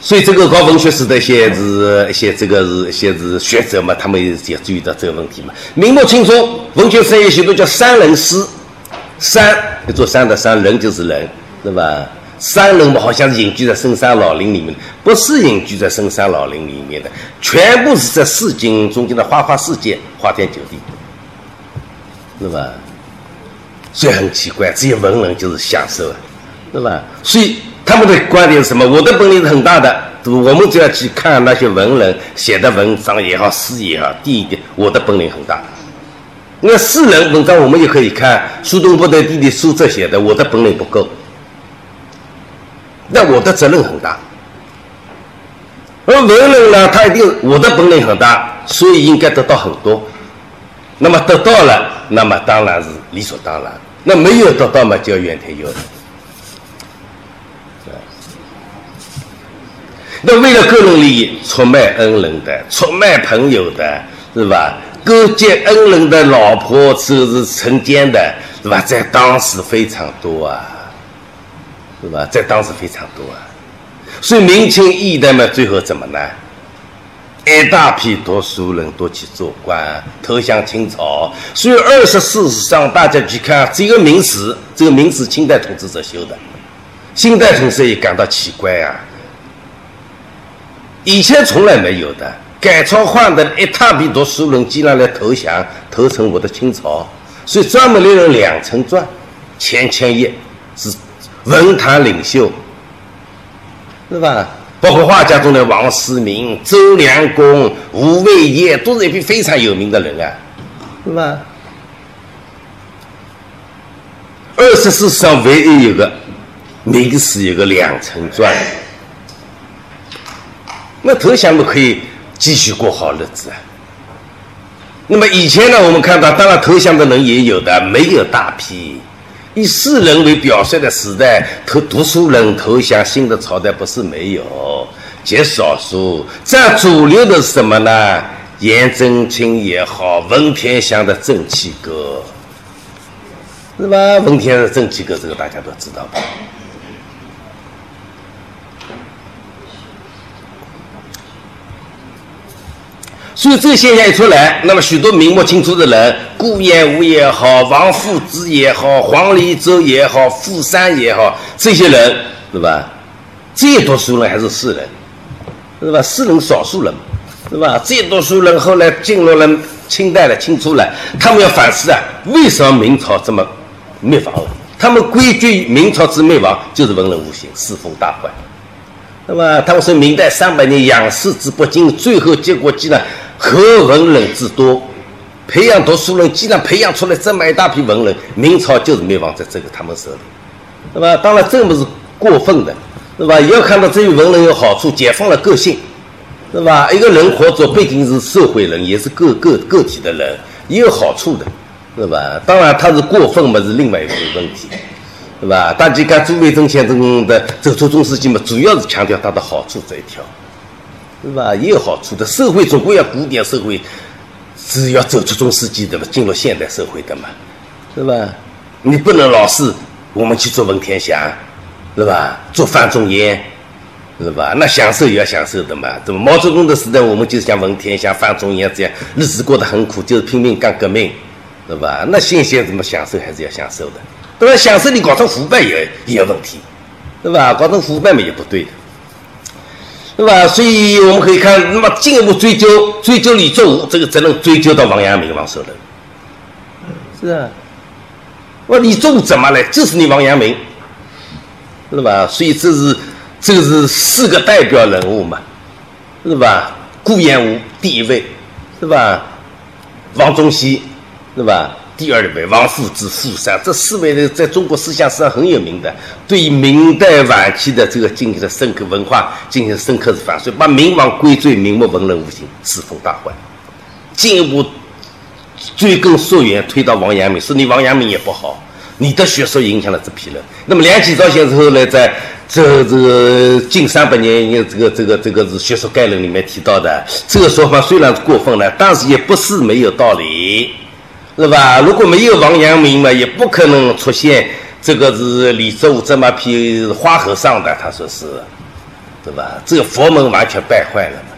所以这个搞文学史的一些是一些这个是一些是学者嘛，他们也注意到这个问题嘛。明末清初文学史有许多叫山人诗，山一座山的山，人就是人，对吧？山人嘛，好像是隐居在深山老林里面，不是隐居在深山老林里面的，全部是在市井中间的花花世界，花天酒地，是吧？所以很奇怪，这些文人就是享受，啊，对吧？所以。他们的观点是什么？我的本领是很大的，我们只要去看那些文人写的文章也好，诗也好，第一点，我的本领很大。那世人文章我们也可以看，苏东坡的弟弟苏辙写的，我的本领不够，那我的责任很大，而文人呢，他一定我的本领很大，所以应该得到很多。那么得到了，那么当然是理所当然。那没有得到嘛，就要怨天尤人。那为了个人利益，出卖恩人的，出卖朋友的，是吧？勾结恩人的老婆，这是成奸的，是吧？在当时非常多啊，是吧？在当时非常多啊。所以明清一代嘛，最后怎么呢？一大批读书人都去做官，投降清朝。所以二十四史上，大家去看这个明史，这个明史清代统治者修的，清代统治者也感到奇怪啊。以前从来没有的，改朝换代一大批读书人竟然来投降，投诚我的清朝，所以专门立了两层传，千千页，是文坛领袖，是吧？包括画家中的王思明、周良公、吴伟业，都是一批非常有名的人啊，是吧？二十世史上唯一有个明史有个两层传。那投降不可以继续过好日子啊。那么以前呢，我们看到，当然投降的人也有的，没有大批。以世人为表率的时代，投读书人投降新的朝代不是没有，极少数。占主流的是什么呢？颜真卿也好，文天祥的正气歌，是吧？文天祥的正气歌，这个大家都知道吧？所以这个现象一出来，那么许多明末清初的人，顾炎武也好，王夫之也好，黄立洲也好，傅山也好，这些人是吧？最读书人还是士人，是吧？士人少数人，是吧？最读书人后来进入了清代了，清初了，他们要反思啊，为什么明朝这么灭亡了？他们归结明朝之灭亡就是文人无形，世风大坏。那么他们说明代三百年养士之不精，最后结果竟然。和文人之多，培养读书人，既然培养出来这么一大批文人，明朝就是灭亡在这个他们手里，对吧？当然这不是过分的，对吧？也要看到这些文人有好处，解放了个性，对吧？一个人活着毕竟是社会人，也是个个个体的人，也有好处的，对吧？当然他是过分嘛，是另外一个问题，对吧？大家看朱维正先生的走出中世纪嘛，主要是强调他的好处这一条。是吧？也有好处的。社会总归要古典社会，是要走出中世纪的嘛，进入现代社会的嘛，是吧？你不能老是我们去做文天祥，是吧？做范仲淹，是吧？那享受也要享受的嘛。怎么毛泽东的时代，我们就是像文天祥、范仲淹这样，日子过得很苦，就是拼命干革命，是吧？那现在怎么享受还是要享受的。当然，享受你搞成腐败也也有问题，对吧？搞成腐败嘛也不对。对吧？所以我们可以看，那么进一步追究，追究李作武这个责任，追究到王阳明、王守仁。是啊，我李作武怎么了？就是你王阳明，是吧？所以这是这是四个代表人物嘛，是吧？顾炎武第一位，是吧？王中熙，是吧？第二位王夫之、傅山，这四位呢，在中国思想史上很有名的，对明代晚期的这个进行了深刻文化进行深刻的反思，把明王归罪明末文人无形，世风大坏。进一步追根溯源，推到王阳明，说你王阳明也不好，你的学说影响了这批人。那么梁启超先生后来在这这个近三百年这个这个这个是学说概论里面提到的，这个说法虽然过分了，但是也不是没有道理。是吧？如果没有王阳明嘛，也不可能出现这个是李作武这么批花和尚的。他说是，对吧？这个佛门完全败坏了嘛，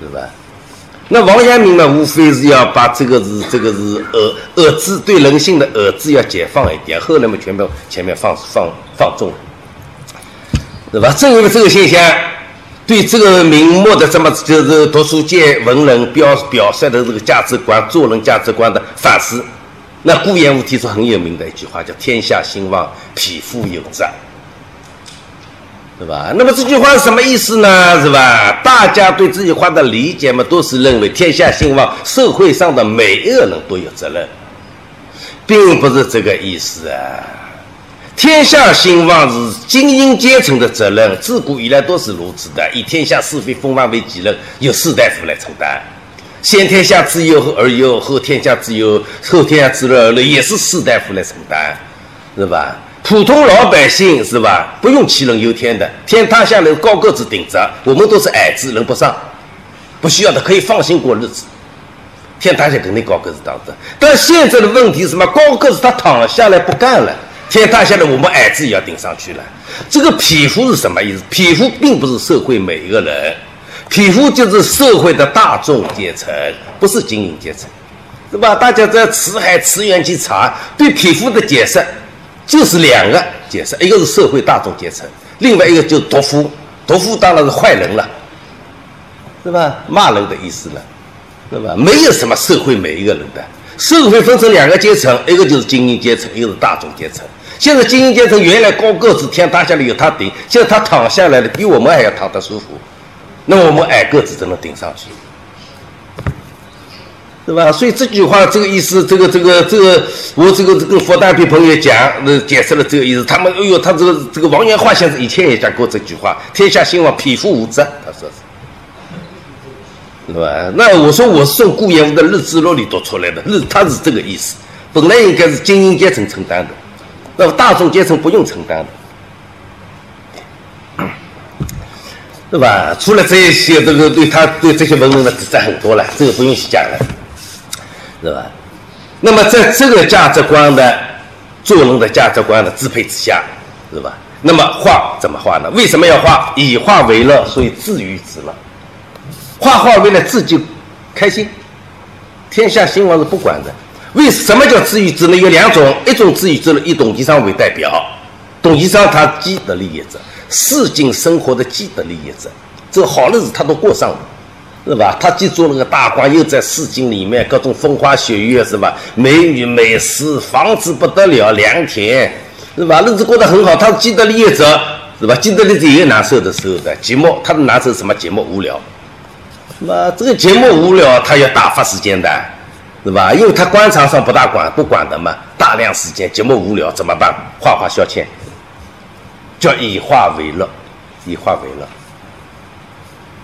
对吧？那王阳明嘛，无非是要把这个是这个是恶恶智对人性的恶智要解放一点，后来嘛，全部前面放放放纵，对吧？正因为这个现象。对这个明末的这么就是读书界文人表表率的这个价值观、做人价值观的反思，那顾炎武提出很有名的一句话，叫“天下兴旺，匹夫有责”，对吧？那么这句话是什么意思呢？是吧？大家对这句话的理解嘛，都是认为天下兴旺，社会上的每一个人都有责任，并不是这个意思啊。天下兴亡是精英阶层的责任，自古以来都是如此的。以天下是非风范为己任，由士大夫来承担。先天下之忧而忧，后天下之忧，后天下之乐而乐，也是士大夫来承担，是吧？普通老百姓是吧？不用杞人忧天的，天塌下来高个子顶着，我们都是矮子，轮不上，不需要的，可以放心过日子。天塌下肯定高个子挡着，但现在的问题是什么？高个子他躺下来不干了。天塌下来，我们矮子也要顶上去了。这个匹夫是什么意思？匹夫并不是社会每一个人，匹夫就是社会的大众阶层，不是精英阶层，是吧？大家在辞海辞源去查，对匹夫的解释就是两个解释：一个是社会大众阶层，另外一个就是屠夫。屠夫当然是坏人了，是吧？骂人的意思了，是吧？没有什么社会每一个人的社会分成两个阶层，一个就是精英阶层，一个是大众阶层。现在精英阶层原来高个子，天塌下来有他顶，现在他躺下来了，比我们还要躺得舒服。那我们矮个子怎么顶上去？对吧？所以这句话这个意思，这个这个这个，我这个跟佛大比朋友讲，呃，解释了这个意思。他们，哎呦，他这个这个王元化先生以前也讲过这句话：“天下兴亡，匹夫无责。”他说是，对吧？那我说我是从顾炎武的《日志录》里读出来的，日他是这个意思。本来应该是精英阶层承担的。那么大众阶层不用承担的，对吧？除了这些，这个对他对这些文人的指责很多了，这个不用去讲了，是吧？那么在这个价值观的做人的价值观的支配之下，是吧？那么画怎么画呢？为什么要画？以画为乐，所以自娱自乐。画画为了自己开心，天下兴亡是不管的。为什么叫自娱自乐？有两种，一种自娱自乐以董其昌为代表，董其昌他既得利益者，市井生活的既得利益者，这好日子他都过上了，是吧？他既做了个大官，又在市井里面各种风花雪月，是吧？美女美食，房子不得了，良田，是吧？日子过得很好，他是既得利益者，是吧？既得利益者也有难受的时候的，寂寞，他的难受什么？寂寞无聊，是吧？这个寂寞无聊，他要打发时间的。是吧？因为他官场上不大管，不管的嘛，大量时间节目无聊怎么办？画画消遣，叫以画为乐，以画为乐。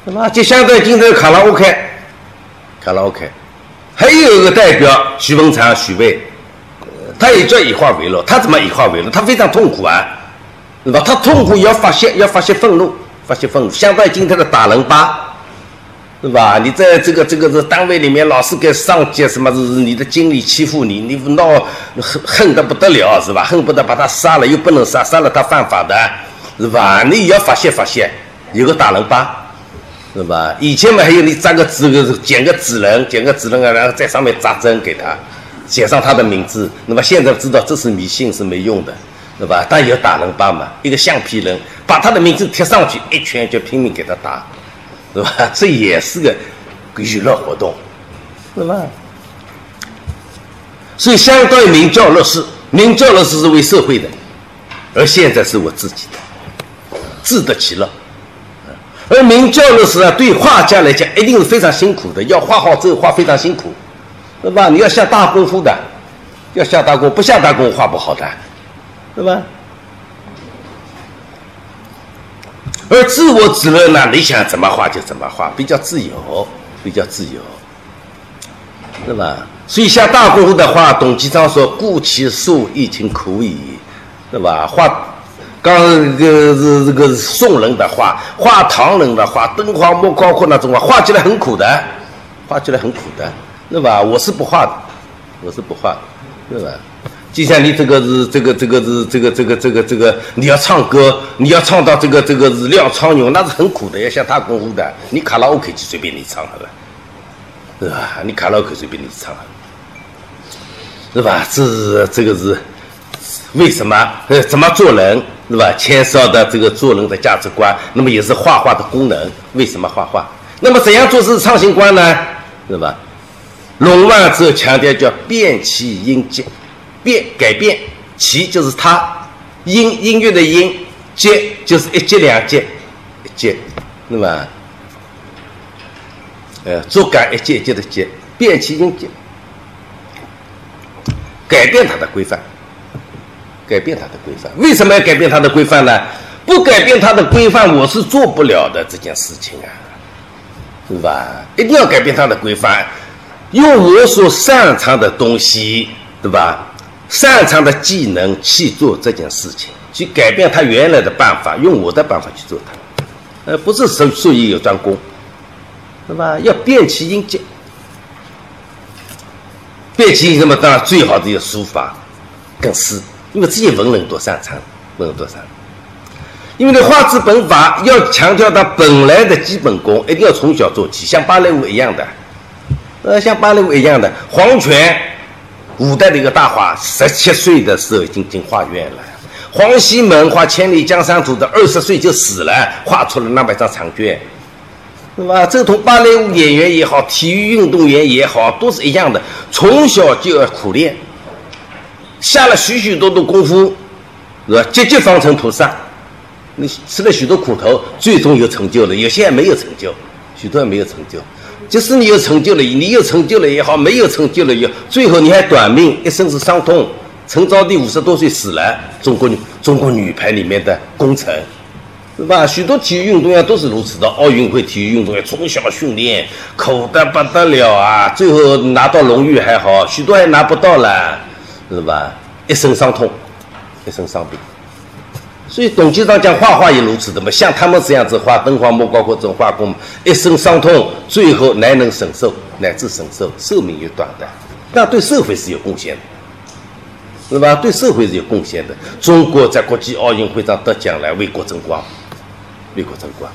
那么就相当于今天卡拉 OK，卡拉 OK，还有一个代表徐文长、徐渭，他也叫以画为乐。他怎么以画为乐？他非常痛苦啊，是吧？他痛苦要发泄，要发泄愤怒，发泄愤怒，相当于今天的打人吧。是吧？你在这个这个这单位里面，老是给上级什么是你的经理欺负你，你闹恨恨得不得了，是吧？恨不得把他杀了，又不能杀，杀了他犯法的，是吧？你也要发泄发泄，有个打人吧，是吧？以前嘛还有你扎个纸剪个纸人，剪个纸人啊，然后在上面扎针给他，写上他的名字。那么现在知道这是迷信是没用的，是吧？但有打人吧嘛，一个橡皮人把他的名字贴上去，一拳就拼命给他打。是吧？这也是个娱乐活动，是吧？所以相当于名教乐事，名教乐事是为社会的，而现在是我自己的，自得其乐。而名教乐事啊，对画家来讲一定是非常辛苦的，要画好这个画非常辛苦，对吧？你要下大功夫的，要下大功，不下大功画不好的，对吧？而自我自乐呢？你想怎么画就怎么画，比较自由，比较自由，是吧？所以像大功夫的话，董其昌说：“故其素，亦情苦矣。”是吧？画刚这个是这个宋人的画，画唐人的画，灯花莫高阔那种画，画起来很苦的，画起来很苦的，是吧？我是不画的，我是不画的，是吧？就像你这个是这个这个是这个这个这个这个，你要唱歌，你要唱到这个这个是廖昌永，那是很苦的，要下大功夫的。你卡拉 OK 就随便你唱好了，是吧？你卡拉 OK 随便你唱，是吧？这是这个是为什么？呃，怎么做人，是吧？牵涉到这个做人的价值观，那么也是画画的功能。为什么画画？那么怎样做事创新观呢？是吧？龙万之强调叫变其阴节。变改变，其就是他，音音乐的音，阶就是一阶两阶，一阶，那么，呃，做改一阶一阶的阶，变其音阶，改变它的规范，改变它的规范。为什么要改变它的规范呢？不改变它的规范，我是做不了的这件事情啊，对吧？一定要改变它的规范，用我所擅长的东西，对吧？擅长的技能去做这件事情，去改变他原来的办法，用我的办法去做它，呃，不是术术业有专攻，对吧？要变其音节，变其音什么？当然最好的一个书法跟诗，因为这些文人多擅长，文人多擅长。因为这画字本法要强调他本来的基本功，一定要从小做起，像芭蕾舞一样的，呃，像芭蕾舞一样的。黄泉，古代的一个大画，十七岁的时候已经进画院了。黄西门画《千里江山图》的，二十岁就死了，画出了那么一张长卷，是吧？这同芭蕾舞演员也好，体育运动员也好，都是一样的，从小就要苦练，下了许许多多功夫，是吧？节节方成菩萨。你吃了许多苦头，最终有成就了。有些人没有成就，许多人没有成就。即使你有成就了，你有成就了也好，没有成就了也好，最后你还短命，一生是伤痛。陈招娣五十多岁死了，中国女中国女排里面的功臣，是吧？许多体育运动员都是如此的。奥运会体育运动员从小训练，苦的不得了啊！最后拿到荣誉还好，许多还拿不到了，是吧？一生伤痛，一生伤病。所以董局长讲画画也如此的嘛，像他们这样子画灯画木膏或者画工，一生伤痛，最后乃能省寿，乃至省寿，寿命也短的，但对社会是有贡献的，是吧？对社会是有贡献的。中国在国际奥运会上得奖来，为国争光，为国争光。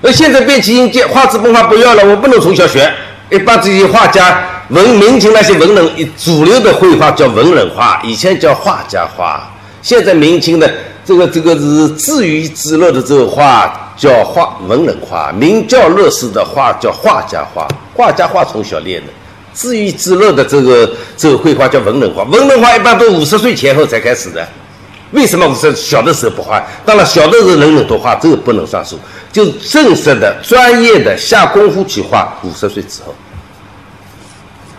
那现在变旗音阶，画字本画不要了，我不能从小学，一般这些画家。文明清那些文人，主流的绘画叫文人画，以前叫画家画。现在明清的这个这个是自娱自乐的这个画叫画文人画，名叫乐事的画叫画家画。画家画从小练的，自娱自乐的这个这个绘画叫文人画。文人画一般都五十岁前后才开始的。为什么五十小的时候不画？当然小的时候人人都画，这个不能算数。就正式的、专业的下功夫去画，五十岁之后。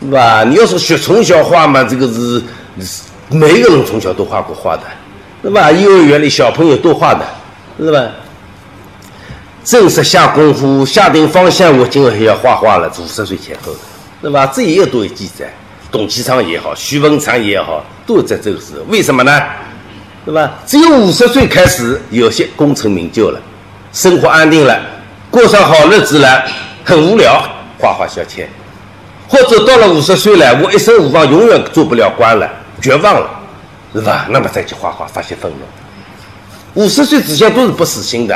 是吧？你要是学从小画嘛，这个是每一个人从小都画过画的，是吧？幼儿园里小朋友都画的，是吧？正式下功夫、下定方向，我今后还要画画了，五十岁前后，是吧？这也有都有记载。董其昌也好，徐文长也好，都在这个时候。为什么呢？是吧？只有五十岁开始有些功成名就了，生活安定了，过上好日子了，很无聊，画画消遣。或者到了五十岁了，我一生无望，永远做不了官了，绝望了，是吧？那么再去画画，发泄愤怒。五十岁之前都是不死心的，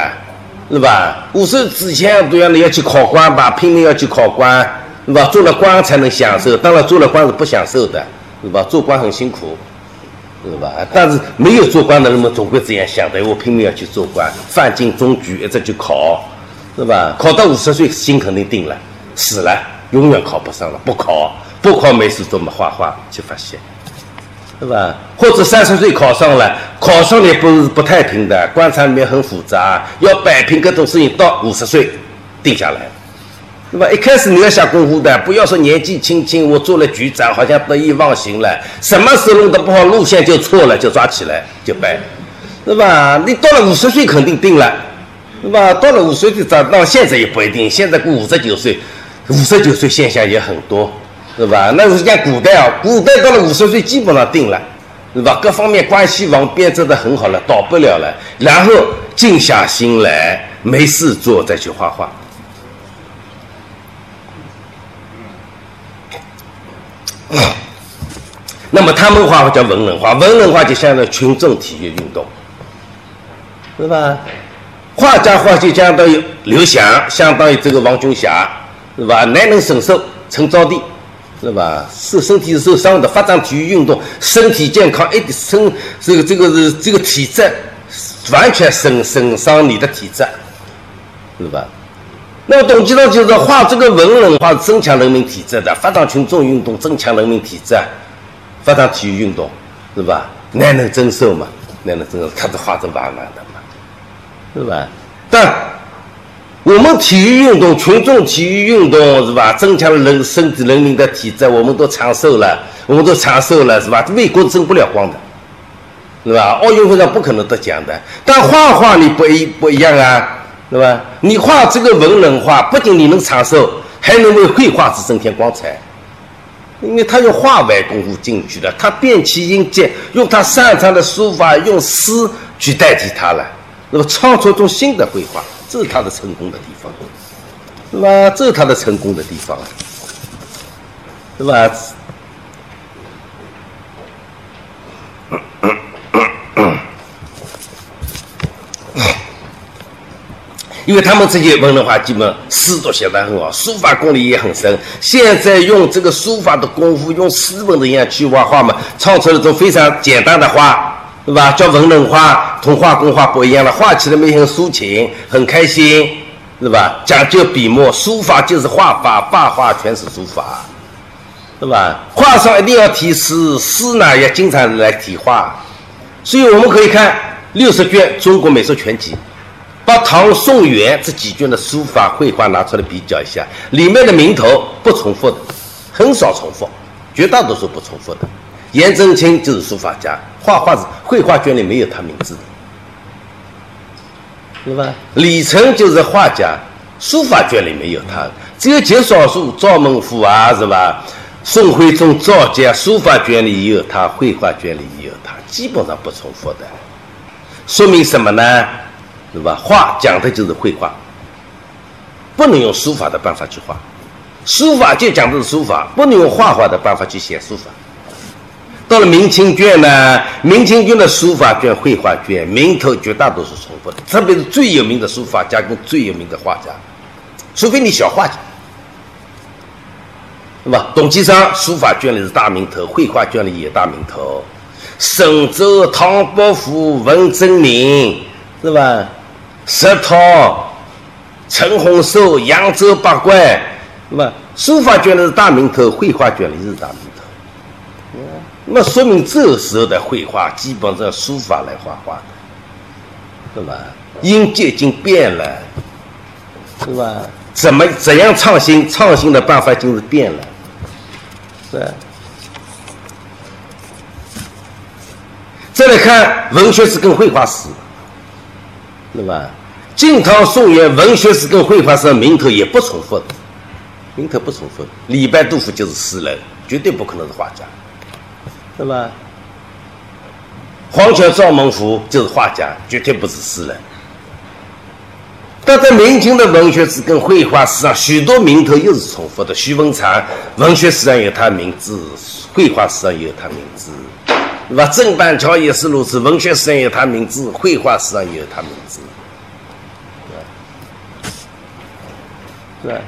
是吧？五十之前都要你要去考官吧，拼命要去考官，是吧？做了官才能享受，当然做了官是不享受的，是吧？做官很辛苦，是吧？但是没有做官的人们总归这样想的，我拼命要去做官，范进中举，一直去考，是吧？考到五十岁，心肯定定了，死了。永远考不上了，不考，不考没事做嘛，画画去发泄，是吧？或者三十岁考上了，考上了不是不太平的，官场里面很复杂，要摆平各种事情，到五十岁定下来，是吧？一开始你要下功夫的，不要说年纪轻轻，我做了局长，好像得意忘形了，什么时候弄得不好，路线就错了，就抓起来就掰，是吧？你到了五十岁肯定定了，是吧？到了五十岁长到现在也不一定，现在过五十九岁。五十九岁现象也很多，是吧？那是讲古代啊，古代到了五十岁基本上定了，是吧？各方面关系网编织的很好了，倒不了了，然后静下心来，没事做再去画画。那么他们画叫文人画，文人画就相当于群众体育运动，是吧？画家画就相当于刘翔，相当于这个王军霞。是吧？乃能省寿，陈招娣，是吧？是身体受伤的，发展体育运动，身体健康，一点身这个这个是这个体质，完全损损伤你的体质，是吧？那么董其昌就是画这个文人画，增强人民体质的，发展群众运动，增强人民体质，发展体育运动，是吧？乃能增寿嘛？乃能增寿，他是画这玩玩的嘛？是吧？但我们体育运动，群众体育运动是吧？增强了人身体人民的体质，我们都长寿了，我们都长寿了是吧？为国争不了光的，是吧？奥运会上不可能得奖的。但画画你不一不一样啊，对吧？你画这个文人画，不仅你能长寿，还能为绘画之增添光彩。因为他用画外功夫进去的，他变其音节，用他擅长的书法，用诗去代替他了，那么创作出新的绘画。这是他的成功的地方，对吧？这是他的成功的地方，对吧？因为他们这些文人画，基本诗都写得很好，书法功力也很深。现在用这个书法的功夫，用诗文的样去画画嘛，创出了一种非常简单的画。对吧？叫文人画，同画工画不一样了。画起来没很抒情，很开心，是吧？讲究笔墨，书法就是画法，画画全是书法，是吧？画上一定要题诗，诗呢也经常来题画。所以我们可以看六十卷《中国美术全集》，把唐宋元这几卷的书法绘画拿出来比较一下，里面的名头不重复的，很少重复，绝大多数不重复的。颜真卿就是书法家，画画是绘画卷里没有他名字的，是吧？李成就是画家，书法卷里没有他，只有极少数赵孟頫啊，是吧？宋徽宗、赵佶书法卷里也有他，绘画卷里也有他，基本上不重复的，说明什么呢？对吧？画讲的就是绘画，不能用书法的办法去画，书法就讲的是书法，不能用画画的办法去写书法。到了明清卷呢，明清卷的书法卷、绘画卷名头绝大多数重复的，特别是最有名的书法家跟最有名的画家，除非你小画家，是吧？董其昌书法卷里是大名头，绘画卷里也大名头。沈周、唐伯虎、文征明，是吧？石涛、陈洪寿、扬州八怪，是吧？书法卷的是大名头，绘画卷里是大名头。那说明这时候的绘画基本上书法来画画的，对吧？音阶已经变了，是吧？怎么怎样创新？创新的办法就是变了，是吧？再来看文学史跟绘画史，对吧？晋唐宋元文学史跟绘画史名头也不重复的，名头不重复。李白、杜甫就是诗人，绝对不可能是画家。是吧？黄桥、赵孟頫就是画家，绝对不是诗人。但在明清的文学史跟绘画史上，许多名头又是重复的。徐文长，文学史上有他名字，绘画史上有他名字，是吧？郑板桥也是如此，文学史上有他名字，绘画史上也有他名字，对吧？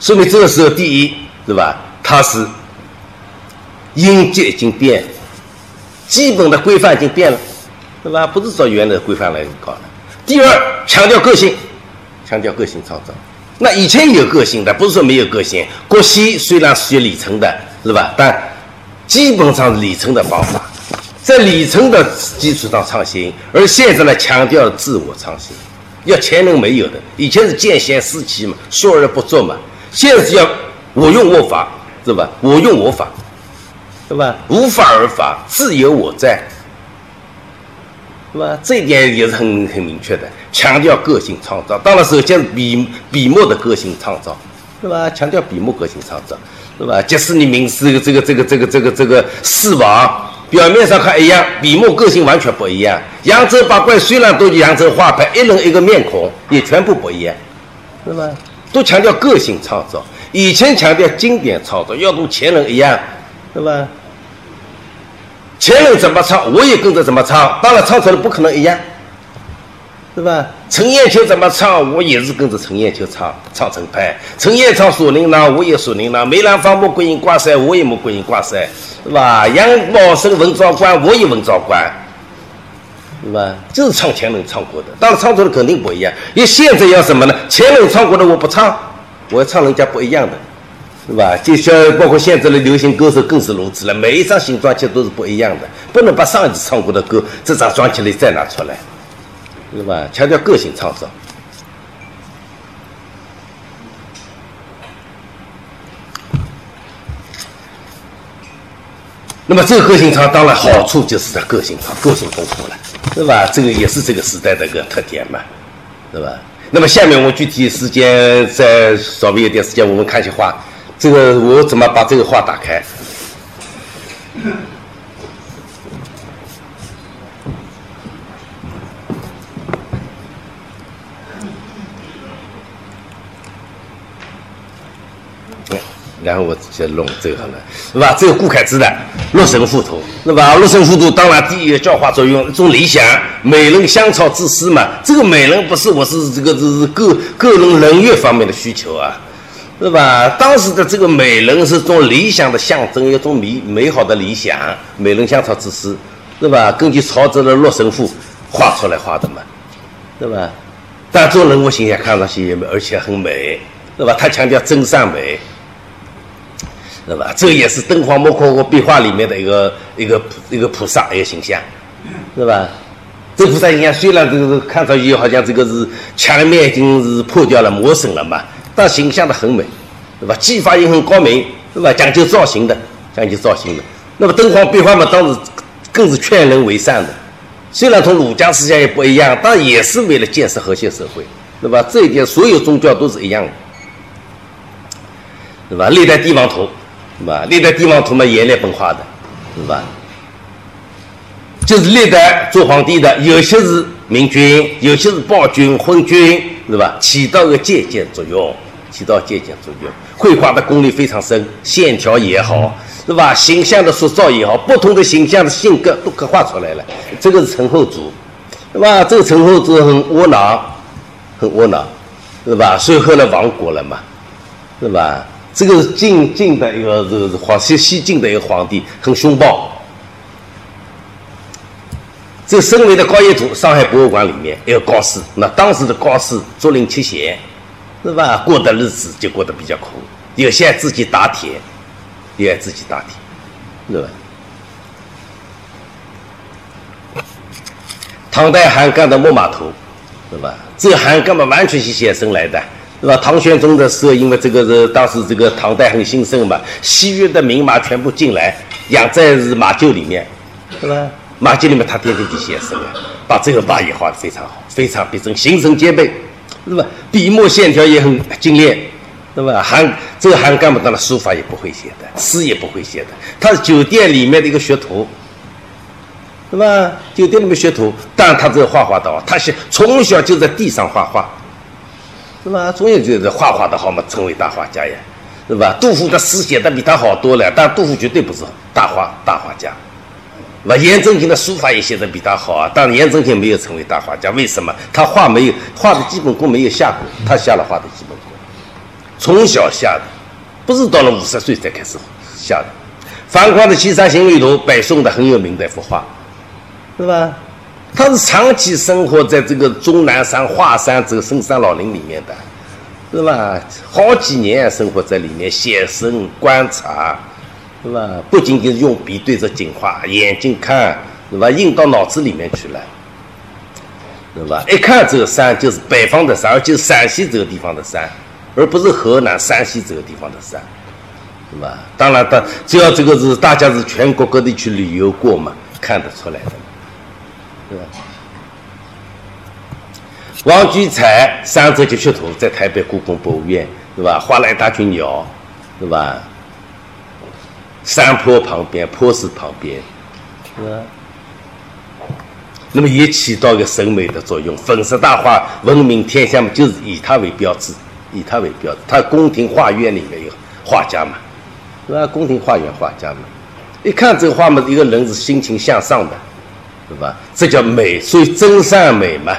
说明这个时候，第一，是吧？他是。音节已经变，基本的规范已经变了，对吧？不是照原来的规范来搞的。第二，强调个性，强调个性创造。那以前有个性的，不是说没有个性。郭熙虽然学李成的，是吧？但基本上是李成的方法，在里程的基础上创新。而现在呢，强调自我创新，要前人没有的。以前是见贤思齐嘛，说而不做嘛。现在是要我用我法，是吧？我用我法。对吧？无法而法，自有我在，是吧？这一点也是很很明确的，强调个性创造。当然，首先是笔笔墨的个性创造，是吧？强调笔墨个性创造，是吧？即使你名字这个这个这个这个这个四王，表面上还一样，笔墨个性完全不一样。扬州八怪虽然都是扬州画派，一人一个面孔，也全部不一样，对吧？都强调个性创造。以前强调经典创造，要跟前人一样，对吧？前人怎么唱，我也跟着怎么唱。当然，唱出来不可能一样，是吧？陈艳秋怎么唱，我也是跟着陈艳秋唱，唱成派。陈艳唱《锁麟囊》，我也《锁麟囊》。梅兰芳穆桂英挂帅，我也穆桂英挂帅，是吧？杨宝生文昭关，我也文昭关，是吧？就是唱前人唱过的，当然唱出来肯定不一样。因为现在要什么呢？前人唱过的我不唱，我要唱人家不一样的。是吧？就像包括现在的流行歌手更是如此了，每一张新专辑都是不一样的，不能把上一次唱过的歌这张专辑里再拿出来，那么强调个性创造。那么这个个性差，当然好处就是它个性差，个性丰富了，对吧？这个也是这个时代的一个特点嘛，对吧？那么下面我们具体时间再稍微有点时间，我们看一下画，这个我怎么把这个画打开？然后我先弄这个好了，是吧？这个顾恺之的《洛神赋图》，是吧？《洛神赋图》当然第一个教化作用，一种理想，美人香草之诗嘛。这个美人不是我是这个这是个个人人悦方面的需求啊，是吧？当时的这个美人是种理想的象征，一种美美好的理想，美人香草之诗，是吧？根据曹植的《洛神赋》画出来画的嘛，是吧？但做人物形象看上去也美，而且很美，是吧？他强调真善美。对吧？这也是敦煌莫考国壁画里面的一个一个一个菩萨一个形象，是吧？这菩萨形象虽然这个看上去好像这个是墙面已经是破掉了磨损了嘛，但形象的很美，对吧？技法也很高明，对吧？讲究造型的，讲究造型的。那么敦煌壁画嘛，当时更是劝人为善的。虽然同儒家思想也不一样，但也是为了建设和谐社会，对吧？这一点所有宗教都是一样的，对吧？历代帝王图。是吧？历代帝王图嘛，也列本画的，是吧？就是历代做皇帝的，有些是明君，有些是暴君、昏君，是吧？起到个借鉴作用，起到借鉴作用。绘画的功力非常深，线条也好，是吧？形象的塑造也好，不同的形象的性格都刻画出来了。这个是陈后主，是吧？这个陈后主很窝囊，很窝囊，是吧？所以后来亡国了嘛，是吧？这个晋晋的一个这个皇西西晋的一个皇帝，很凶暴。这身为的高野图，上海博物馆里面一个高士，那当时的高士竹林七贤，是吧？过的日子就过得比较苦，有些自己打铁，也自己打铁，是吧？唐代韩干的《木马图》，是吧？这韩干嘛完全是写生来的。是吧？唐玄宗的时候，因为这个是当时这个唐代很兴盛嘛，西域的名马全部进来，养在是马厩里面，是吧？马厩里面他天天去写生啊，把这个马也画得非常好，非常逼真，形神兼备，是吧？笔墨线条也很精炼，是吧？韩这个韩干部当然书法也不会写的，诗也不会写的，他是酒店里面的一个学徒，是吧？酒店里面学徒，但他这个画画的哦，他是从小就在地上画画。是吧？总有就是画画的好嘛，成为大画家呀，是吧？杜甫的诗写的比他好多了，但杜甫绝对不是大画大画家，那？颜真卿的书法也写的比他好啊，但颜真卿没有成为大画家，为什么？他画没有画的基本功没有下过，他下了画的基本功，从小下的，不是到了五十岁才开始下的。樊哙的《西山行旅图》，北宋的很有名的一幅画，是吧？他是长期生活在这个终南山、华山这个深山老林里面的，是吧？好几年生活在里面，写生观察，是吧？不仅仅用笔对着景画，眼睛看，是吧？印到脑子里面去了，是吧？一看这个山就是北方的山，而且陕西这个地方的山，而不是河南、山西这个地方的山，是吧？当然，他只要这个是大家是全国各地去旅游过嘛，看得出来的。王居才三折截图在台北故宫博物院，对吧？画了一大群鸟，对吧？山坡旁边，坡石旁边，是吧？那么也起到一个审美的作用。粉饰大画闻名天下嘛，就是以它为标志，以它为标志。他宫廷画院里面有画家嘛，对吧？宫廷画院画家嘛，一看这个画嘛，一个人是心情向上的。是吧？这叫美，所以真善美嘛，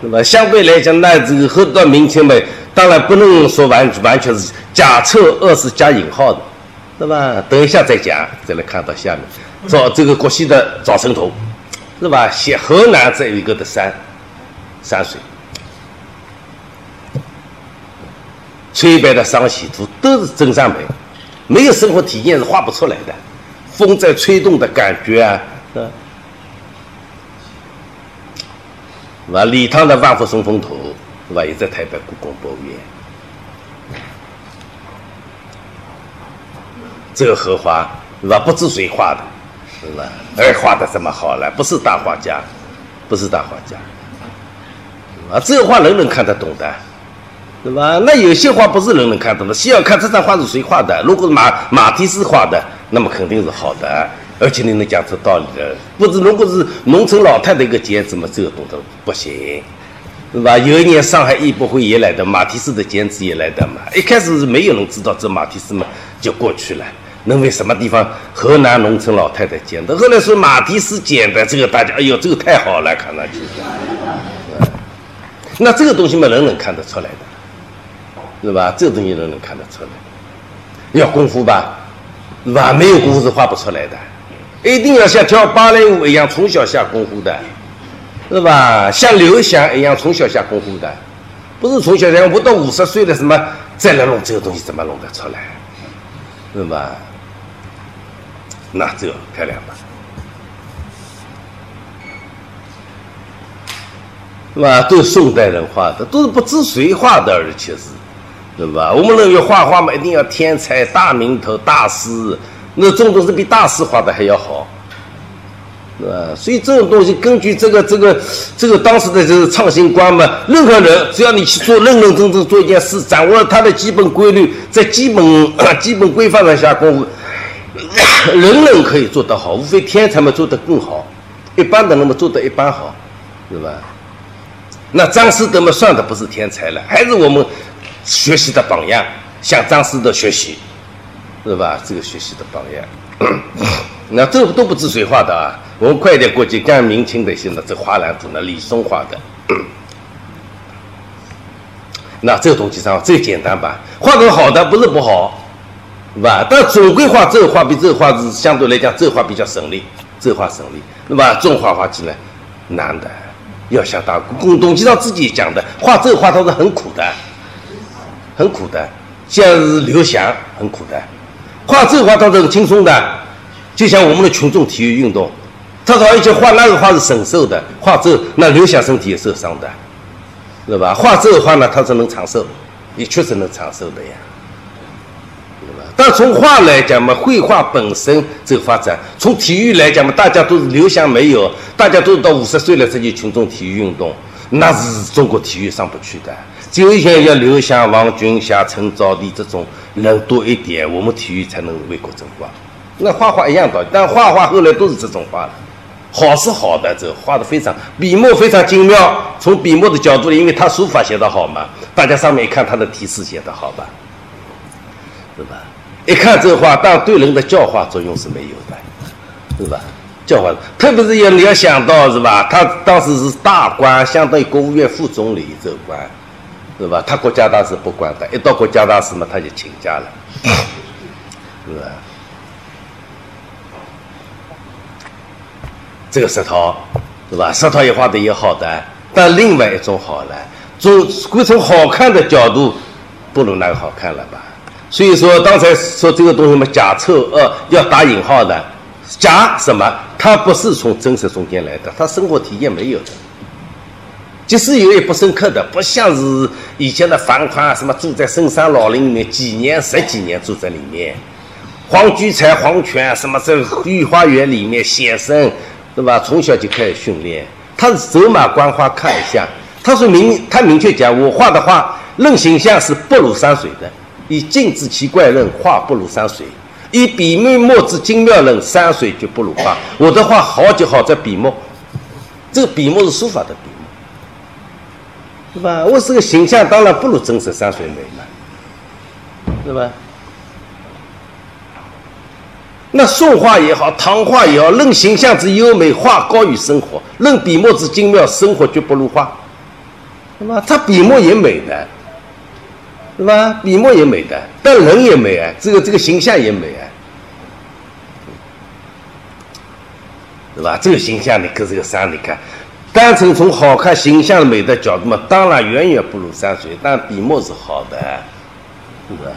是吧？相对来讲，那这个后段明清美，当然不能说完完全是假丑恶是加引号的，对吧？等一下再讲，再来看到下面，找这个国西的早晨图，是吧？写河南这一个的山山水，崔白的桑喜图都是真善美，没有生活体验是画不出来的，风在吹动的感觉啊，是吧？是吧？李唐的《万福松风图》是吧？也在台北故宫博物院。这个荷花是吧？不知谁画的，是吧？而画的这么好了，不是大画家，不是大画家，啊，这个画人人看得懂的，对吧？那有些画不是人人看懂的，需要看这张画是谁画的。如果马马蒂斯画的，那么肯定是好的，而且你能讲出道理的。不是，如果是农村老太太一个剪纸嘛，这个动作不行。是吧？有一年上海艺博会也来的，马蹄斯的剪纸也来的嘛。一开始是没有人知道这马蹄斯嘛，就过去了。认为什么地方河南农村老太太剪的，后来说马蹄斯剪的，这个大家哎呦，这个太好了，看上去。那这个东西嘛，人人看得出来的，是吧？这个东西人人看得出来。要功夫吧，是吧？没有功夫是画不出来的，一定要像跳芭蕾舞一样，从小下功夫的。是吧？像刘翔一样从小下功夫的，不是从小下，我到五十岁了，什么再来弄这个东西，怎么弄得出来？是吧？那这漂亮吧？是吧？都是宋代人画的，都是不知谁画的，而且是，是吧？我们认为画画嘛，一定要天才、大名头、大师，那这种东西比大师画的还要好。啊，所以这种东西根据这个这个这个当时的这个创新观嘛，任何人只要你去做认认真真做一件事，掌握了它的基本规律，在基本 基本规范上下功夫，人人可以做得好，无非天才们做得更好，一般的人们做得一般好，是吧？那张思德嘛，算的不是天才了，还是我们学习的榜样，向张思德学习，是吧？这个学习的榜样，那这都不知谁画的啊？我们快点过去看明清的些呢，这画廊图呢，李松画的。那这个东西上最简单吧？画个好的不是不好，是吧？但总归画这个画比这个画是相对来讲，这个画比较省力，这个画省力，对吧？重画画起来难的，要想大。龚董其上自己讲的，画这个画他是很苦的，很苦的。像是刘翔很苦的，画这个画他是很轻松的，就像我们的群众体育运动。他说：“而且画那个画是省寿的，画这那刘翔身体也受伤的，是吧？画这个画呢，他是能长寿，也确实能长寿的呀，对吧？但从画来讲嘛，绘画本身这个发展，从体育来讲嘛，大家都是刘翔没有，大家都到五十岁了才去群众体育运动，那是中国体育上不去的。只有像要刘翔、王军霞、陈招娣这种人多一点，我们体育才能为国争光。那画画一样道理，但画画后来都是这种画了。”好是好的，这画的非常，笔墨非常精妙。从笔墨的角度，因为他书法写得好嘛，大家上面一看他的题诗写得好吧，是吧？一看这画，但对人的教化作用是没有的，是吧？教化，特别是要你要想到是吧？他当时是大官，相当于国务院副总理这个官，是吧？他国家大事不管的，一到国家大事嘛，他就请假了，是吧？这个石头，是吧？石头也画的也好的，但另外一种好了，从归从好看的角度，不如那个好看了吧？所以说，刚才说这个东西嘛，假丑恶要打引号的，假什么？它不是从真实中间来的，它生活体验没有的，即使有也不深刻的，不像是以前的樊哙什么住在深山老林里面几年十几年住在里面，黄居才、黄泉什么在御花园里面写生。对吧？从小就开始训练，他是走马观花看一下。他说明，他明确讲，我画的画论形象是不如山水的。以静之奇怪论，画不如山水；以笔墨墨之精妙论，山水就不如画。我的画好就好在笔墨，这个笔墨是书法的笔，是吧？我这个形象当然不如真实山水美嘛，是吧？那宋画也好，唐画也好，论形象之优美，画高于生活；论笔墨之精妙，生活绝不如画。是吧？他笔墨也美的，是吧？笔墨也美的，但人也美啊，这个这个形象也美啊，是吧？这个形象你看这个山，你看，单纯从好看、形象美的角度嘛，当然远远不如山水，但笔墨是好的，是吧？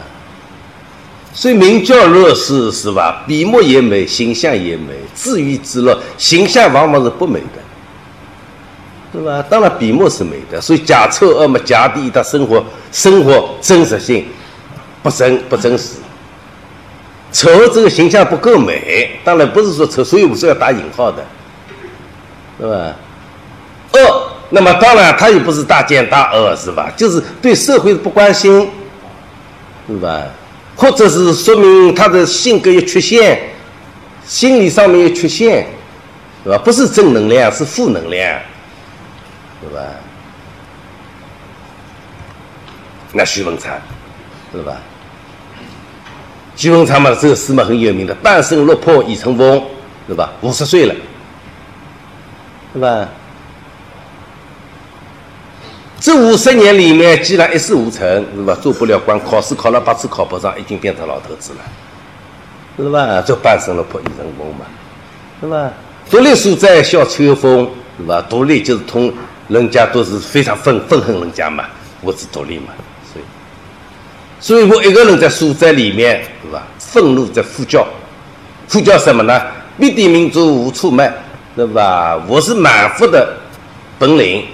所以名教乐是是吧？笔墨也美，形象也美，自娱自乐。形象往往是不美的，是吧？当然笔墨是美的。所以假丑恶嘛，假低他生活生活真实性不真不真实，丑这个形象不够美，当然不是说丑，所以我是要打引号的，是吧？恶，那么当然他也不是大奸大恶，是吧？就是对社会不关心，是吧？或者是说明他的性格有缺陷，心理上面有缺陷，是吧？不是正能量，是负能量，是吧？那徐文昌，是吧？徐文昌嘛，这个诗嘛很有名的，“半生落魄已成翁”，是吧？五十岁了，是吧？这五十年里面，既然一事无成，是吧？做不了官，考试考了八次考不上，已经变成老头子了，是吧？这半生落魄已成翁嘛，是吧？独立书斋笑秋风，是吧？独立就是同人家都是非常愤愤恨人家嘛，我只独立嘛。所以所以我一个人在书斋里面，是吧？愤怒在呼叫，呼叫什么呢？灭地民族无处卖，对吧？我是满腹的本领，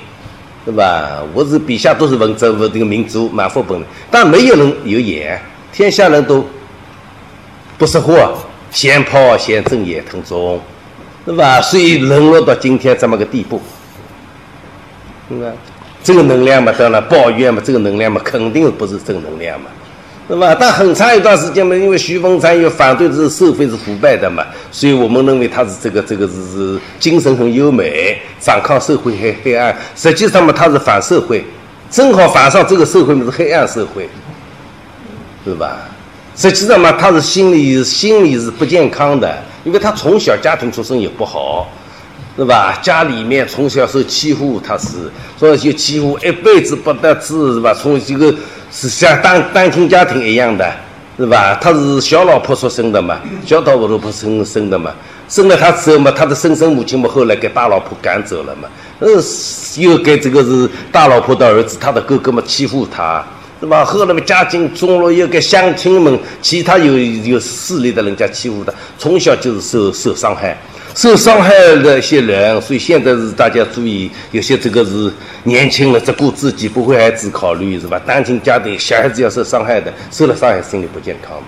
对吧？我是笔下都是文章，我这个民族满腹本领，但没有人有眼，天下人都不识货，先跑先正眼腾中，对吧？所以沦落到今天这么个地步，对吧？这个能量嘛，当然抱怨嘛，这个能量嘛，肯定不是正能量嘛。是吧？但很长一段时间嘛，因为徐凤山又反对这个社会是腐败的嘛，所以我们认为他是这个这个是是精神很优美，反抗社会黑黑暗。实际上嘛，他是反社会，正好反上这个社会嘛是黑暗社会，对吧？实际上嘛，他是心理心理是不健康的，因为他从小家庭出身也不好，对吧？家里面从小受欺负，他是所以就欺负一辈子不得志，是吧？从这个。是像单单亲家庭一样的，是吧？他是小老婆所生的嘛，小老婆生生的嘛，生了他之后嘛，他的生身母亲嘛，后来给大老婆赶走了嘛，呃，又给这个是大老婆的儿子，他的哥哥嘛欺负他，是吧？后来嘛家境中落，又给乡亲们，其他有有势力的人家欺负他，从小就是受受伤害。受伤害的一些人，所以现在是大家注意，有些这个是年轻人只顾自己，不为孩子考虑，是吧？单亲家庭小孩子要受伤害的，受了伤害心理不健康嘛，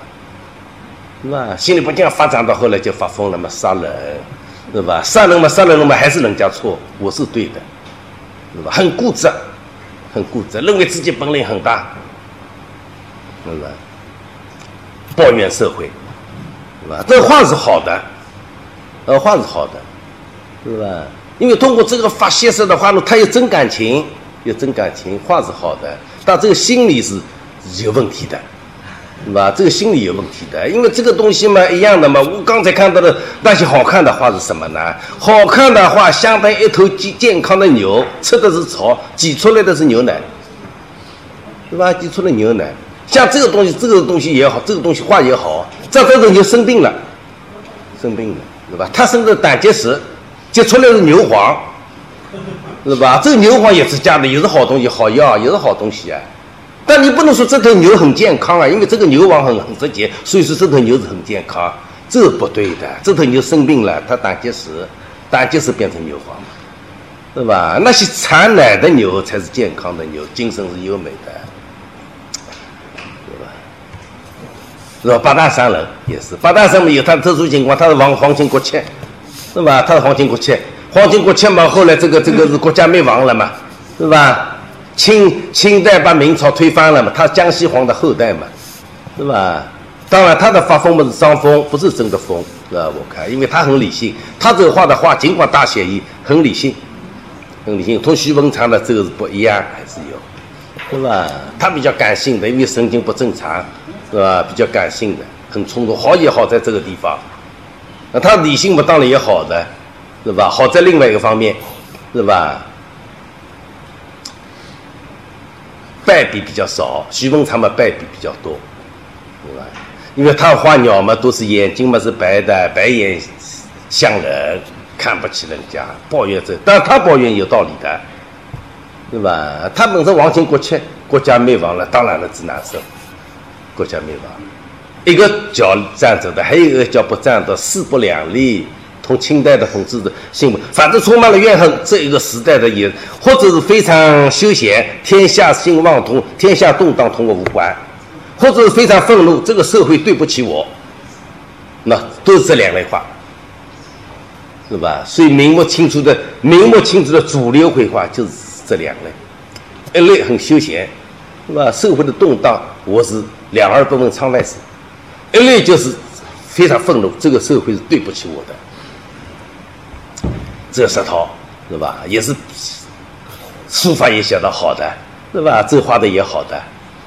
是吧？心理不健康发展到后来就发疯了嘛，杀人，是吧？杀人嘛，杀人了嘛，还是人家错，我是对的，是吧？很固执，很固执，认为自己本领很大，是吧？抱怨社会，是吧？这话是好的。呃，话是好的，是吧？因为通过这个发泄式的话呢，他有真感情，有真感情，话是好的，但这个心理是有问题的，是吧？这个心理有问题的，因为这个东西嘛，一样的嘛。我刚才看到的那些好看的话是什么呢？好看的话，相当于一头健健康的牛，吃的是草，挤出来的是牛奶，是吧？挤出了牛奶，像这个东西，这个东西也好，这个东西画也好，这这种就生病了，生病了。是吧？他生的胆结石，结出来是牛黄，是吧？这个牛黄也是假的，也是好东西，好药，也是好东西啊。但你不能说这头牛很健康啊，因为这个牛黄很很直接，所以说这头牛是很健康，这不对的。这头牛生病了，它胆结石，胆结石变成牛黄嘛，是吧？那些产奶的牛才是健康的牛，精神是优美的。是吧？八大山人也是，八大山嘛有他特殊情况，他是皇皇亲国戚，是吧？他是皇亲国戚，皇亲国戚嘛，后来这个这个是国家灭亡了嘛，是吧？清清代把明朝推翻了嘛，他江西皇的后代嘛，是吧？当然他的发疯嘛是伤风，不是真的疯，是吧？我看，因为他很理性，他这个画的画尽管大写意，很理性，很理性，同徐文长的这个是不一样，还是有，是吧？他比较感性的，因为神经不正常。是吧？比较感性的，很冲动，好也好在这个地方。那他理性嘛，当然也好的，是吧？好在另外一个方面，是吧？败笔比较少，徐文长嘛败笔比较多，对吧？因为他画鸟嘛，都是眼睛嘛是白的，白眼像人，看不起人家，抱怨这，但他抱怨有道理的，对吧？他本身亡亲国戚，国家灭亡了，当然了，只难受。国家灭亡，一个叫战走的，还有一个叫不战的，势不两立，同清代的统治的新闻，反正充满了怨恨。这一个时代的也，或者是非常休闲，天下兴旺同天下动荡同我无关，或者是非常愤怒，这个社会对不起我，那都是这两类话，是吧？所以明末清初的明末清初的主流绘画就是这两类，一类很休闲，是吧？社会的动荡，我是两耳不闻窗外事；一类就是非常愤怒，这个社会是对不起我的。这石涛是吧？也是书法也写得好的，是吧？这画的也好的，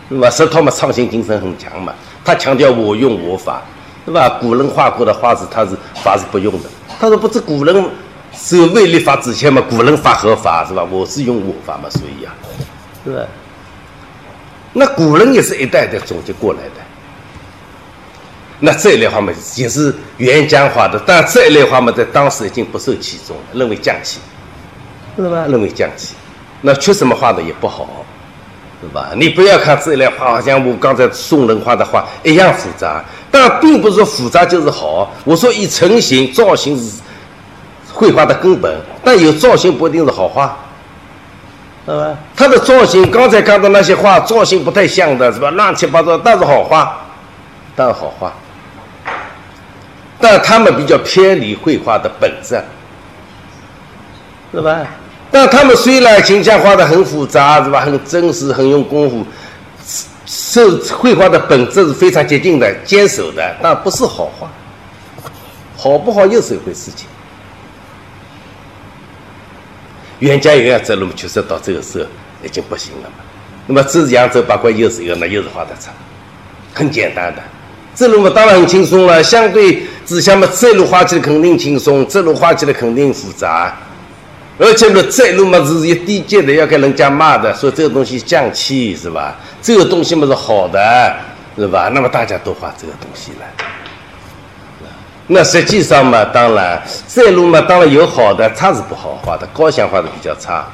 是吧？石涛嘛，创新精神很强嘛，他强调我用我法。对吧？古人画过的画是他是法是不用的。他说不知古人是未立法之前嘛，古人法何法是吧？我是用我法嘛，所以呀，是吧？那古人也是一代代总结过来的。那这一类画嘛，也是原浆画的，但这一类画嘛，在当时已经不受器重了，认为匠气，是吧？认为匠气，那缺什么画的也不好。是吧？你不要看这一类画，好像我刚才宋人画的画一样复杂，但并不是说复杂就是好。我说以成型造型是绘画的根本，但有造型不一定是好画，是吧？他的造型，刚才看到那些画造型不太像的是吧？乱七八糟，但是好画，但是好画，但他们比较偏离绘画的本质，是吧？但他们虽然形象画的很复杂，是吧？很真实，很用功夫，受绘画的本质是非常接近的、坚守的，但不是好画。好不好又是一回事情。袁家园这路确实到这个时候已经不行了嘛。那么这是扬州八怪又是一个，那又是画的差，很简单的。这路嘛当然很轻松了，相对之下嘛，这路画起来肯定轻松，这路画起来肯定复杂。而且呢，这路嘛是一低阶的，要给人家骂的，说这个东西降气是吧？这个东西嘛是好的，是吧？那么大家都画这个东西了。那实际上嘛，当然这路嘛，当然有好的，他是不好画的，高翔画的比较差，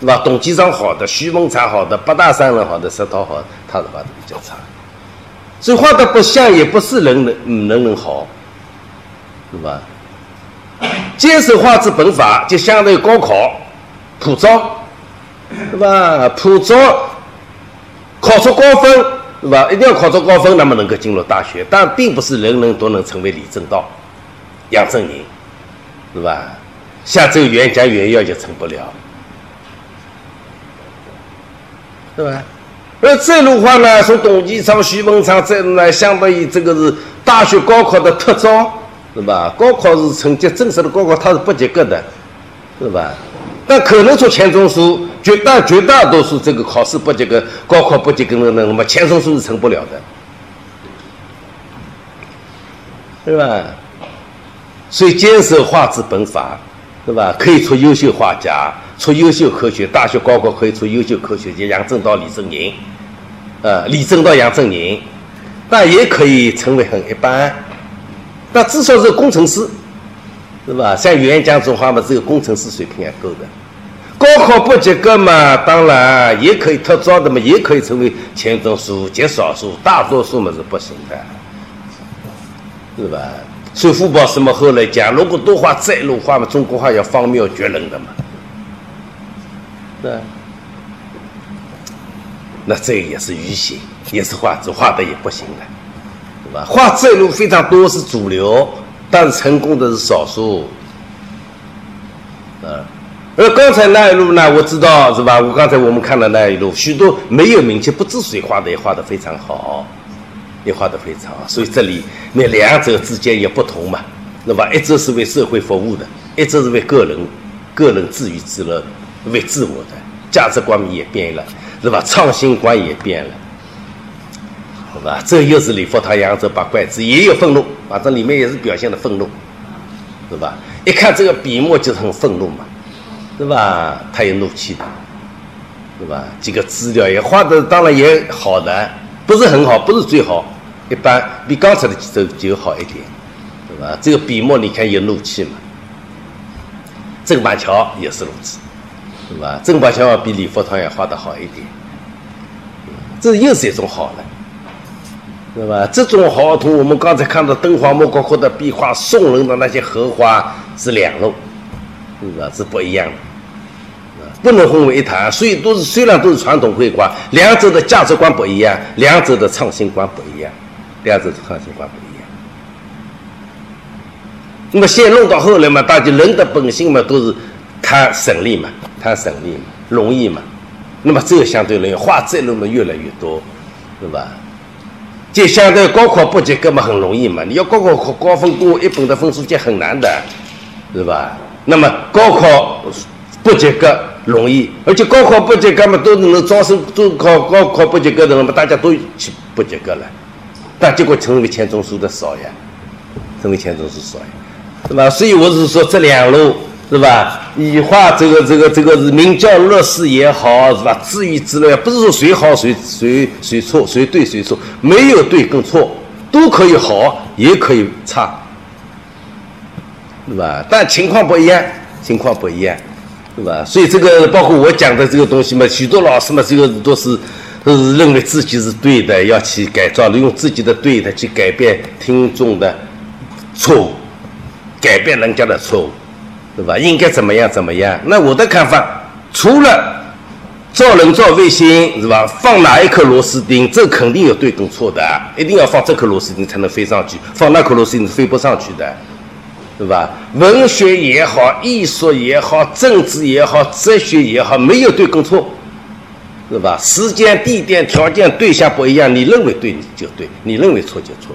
是吧？董其昌好的，徐梦长好的，八大山人好的，石涛好，他是画的比较差。所以画的不像，也不是人人人人好，是吧？坚守画之本法，就相当于高考普招，是吧？普招考出高分，是吧？一定要考出高分，那么能够进入大学。但并不是人人都能成为李政道、杨振宁，是吧？像这个袁家袁耀就成不了，是吧？而这路话呢，从董其昌、徐文昌这呢，相当于这个是大学高考的特招。是吧？高考是成绩正式的高考，它是不及格的，是吧？但可能说钱钟书，绝大绝大多数这个考试不及格、高考不及格的人，那么钱钟书是成不了的，是吧？所以坚守画之本法，对吧？可以出优秀画家，出优秀科学。大学高考可以出优秀科学家，杨振道、李正宁，呃，李政道、杨振宁，但也可以成为很一般。那至少是工程师，是吧？像袁江这种话嘛，只有工程师水平也够的。高考不及格嘛，当然也可以特招的嘛，也可以成为钱钟书，极少数，大多数嘛是不行的，是吧？所以傅抱石嘛后来讲，如果多画再路画嘛，中国画要方妙绝伦的嘛，对。那这也是愚行，也是画，这画的也不行的。对吧画这路非常多是主流，但成功的是少数。啊，而刚才那一路呢，我知道是吧？我刚才我们看的那一路，许多没有名气、不知水画的也画得非常好，也画得非常好。所以这里那两者之间也不同嘛，对吧？一直是为社会服务的，一直是为个人、个人自娱自乐、为自我的价值观也变了，是吧？创新观也变了。是吧？这又是李佛堂扬州八怪子，也有愤怒，反正里面也是表现的愤怒，是吧？一看这个笔墨就是很愤怒嘛，是吧？他有怒气的，是吧？这个资料也画的当然也好的，不是很好，不是最好，一般，比刚才的几首就好一点，是吧？这个笔墨你看有怒气嘛？郑板桥也是如此，是吧？郑板桥比李佛堂也画的好一点，这又是一种好了。是吧？这种好图，我们刚才看到敦煌莫高窟的壁画，宋人的那些荷花是两路，是吧？是不一样的，不能混为一谈。所以都是虽然都是传统绘画，两者的价值观不一样，两者的创新观不一样，两者的创新观不一样。那么先弄到后来嘛，大家人的本性嘛都是贪省力嘛，贪省力嘛，容易嘛。那么这个相对而言，花债路嘛越来越多，对吧？就相对高考不及格嘛很容易嘛，你要高考考高分过一本的分数线很难的，是吧？那么高考不及格容易，而且高考不及格嘛都能招生，都考高考不及格的，那么大家都去不及格了，但结果成为钱钟书的少呀，成为钱钟书少呀，是吧？所以我是说这两路。是吧？以化这个这个这个是名教乐事也好，是吧？自娱自乐，不是说谁好谁谁谁错，谁对谁错，没有对跟错，都可以好，也可以差，是吧？但情况不一样，情况不一样，是吧？所以这个包括我讲的这个东西嘛，许多老师嘛，这个都是都是认为自己是对的，要去改造，用自己的对的去改变听众的错误，改变人家的错误。对吧？应该怎么样？怎么样？那我的看法，除了造人造卫星，是吧？放哪一颗螺丝钉，这肯定有对跟错的，一定要放这颗螺丝钉才能飞上去，放那颗螺丝钉是飞不上去的，对吧？文学也好，艺术也好，政治也好，哲学也好，没有对跟错，是吧？时间、地点、条件、对象不一样，你认为对你就对，你认为错就错，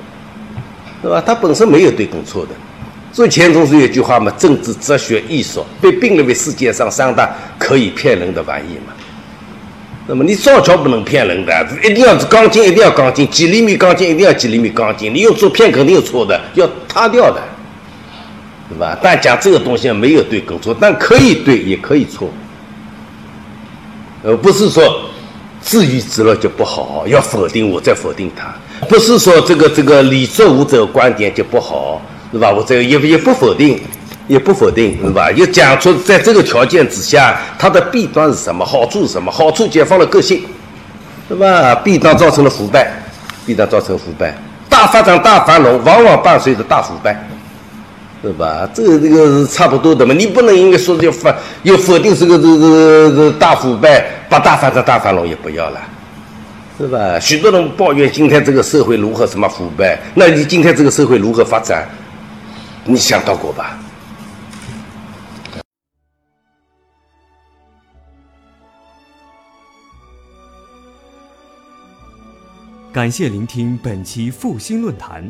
是吧？它本身没有对跟错的。所以钱钟书有句话嘛：“政治、哲学、艺术被并列为世界上三大可以骗人的玩意嘛。”那么你造桥不能骗人的，一定要钢筋，一定要钢筋，几厘米钢筋一定要几厘米钢筋。你用做骗肯定有错的，要塌掉的，对吧？但讲这个东西没有对跟错，但可以对也可以错，而不是说自娱自乐就不好，要否定我再否定他，不是说这个这个理作无者观点就不好。是吧？我这个也也不否定，也不否定，是吧？也讲出在这个条件之下，它的弊端是什么？好处是什么？好处解放了个性，是吧？弊端造成了腐败，弊端造成腐败，大发展、大繁荣，往往伴随着大腐败，是吧？这个这个是差不多的嘛。你不能应该说要反要否定这个这个这个大腐败，把大发展、大繁荣也不要了。是吧？许多人抱怨今天这个社会如何什么腐败，那你今天这个社会如何发展？你想到过吧？感谢聆听本期复兴论坛。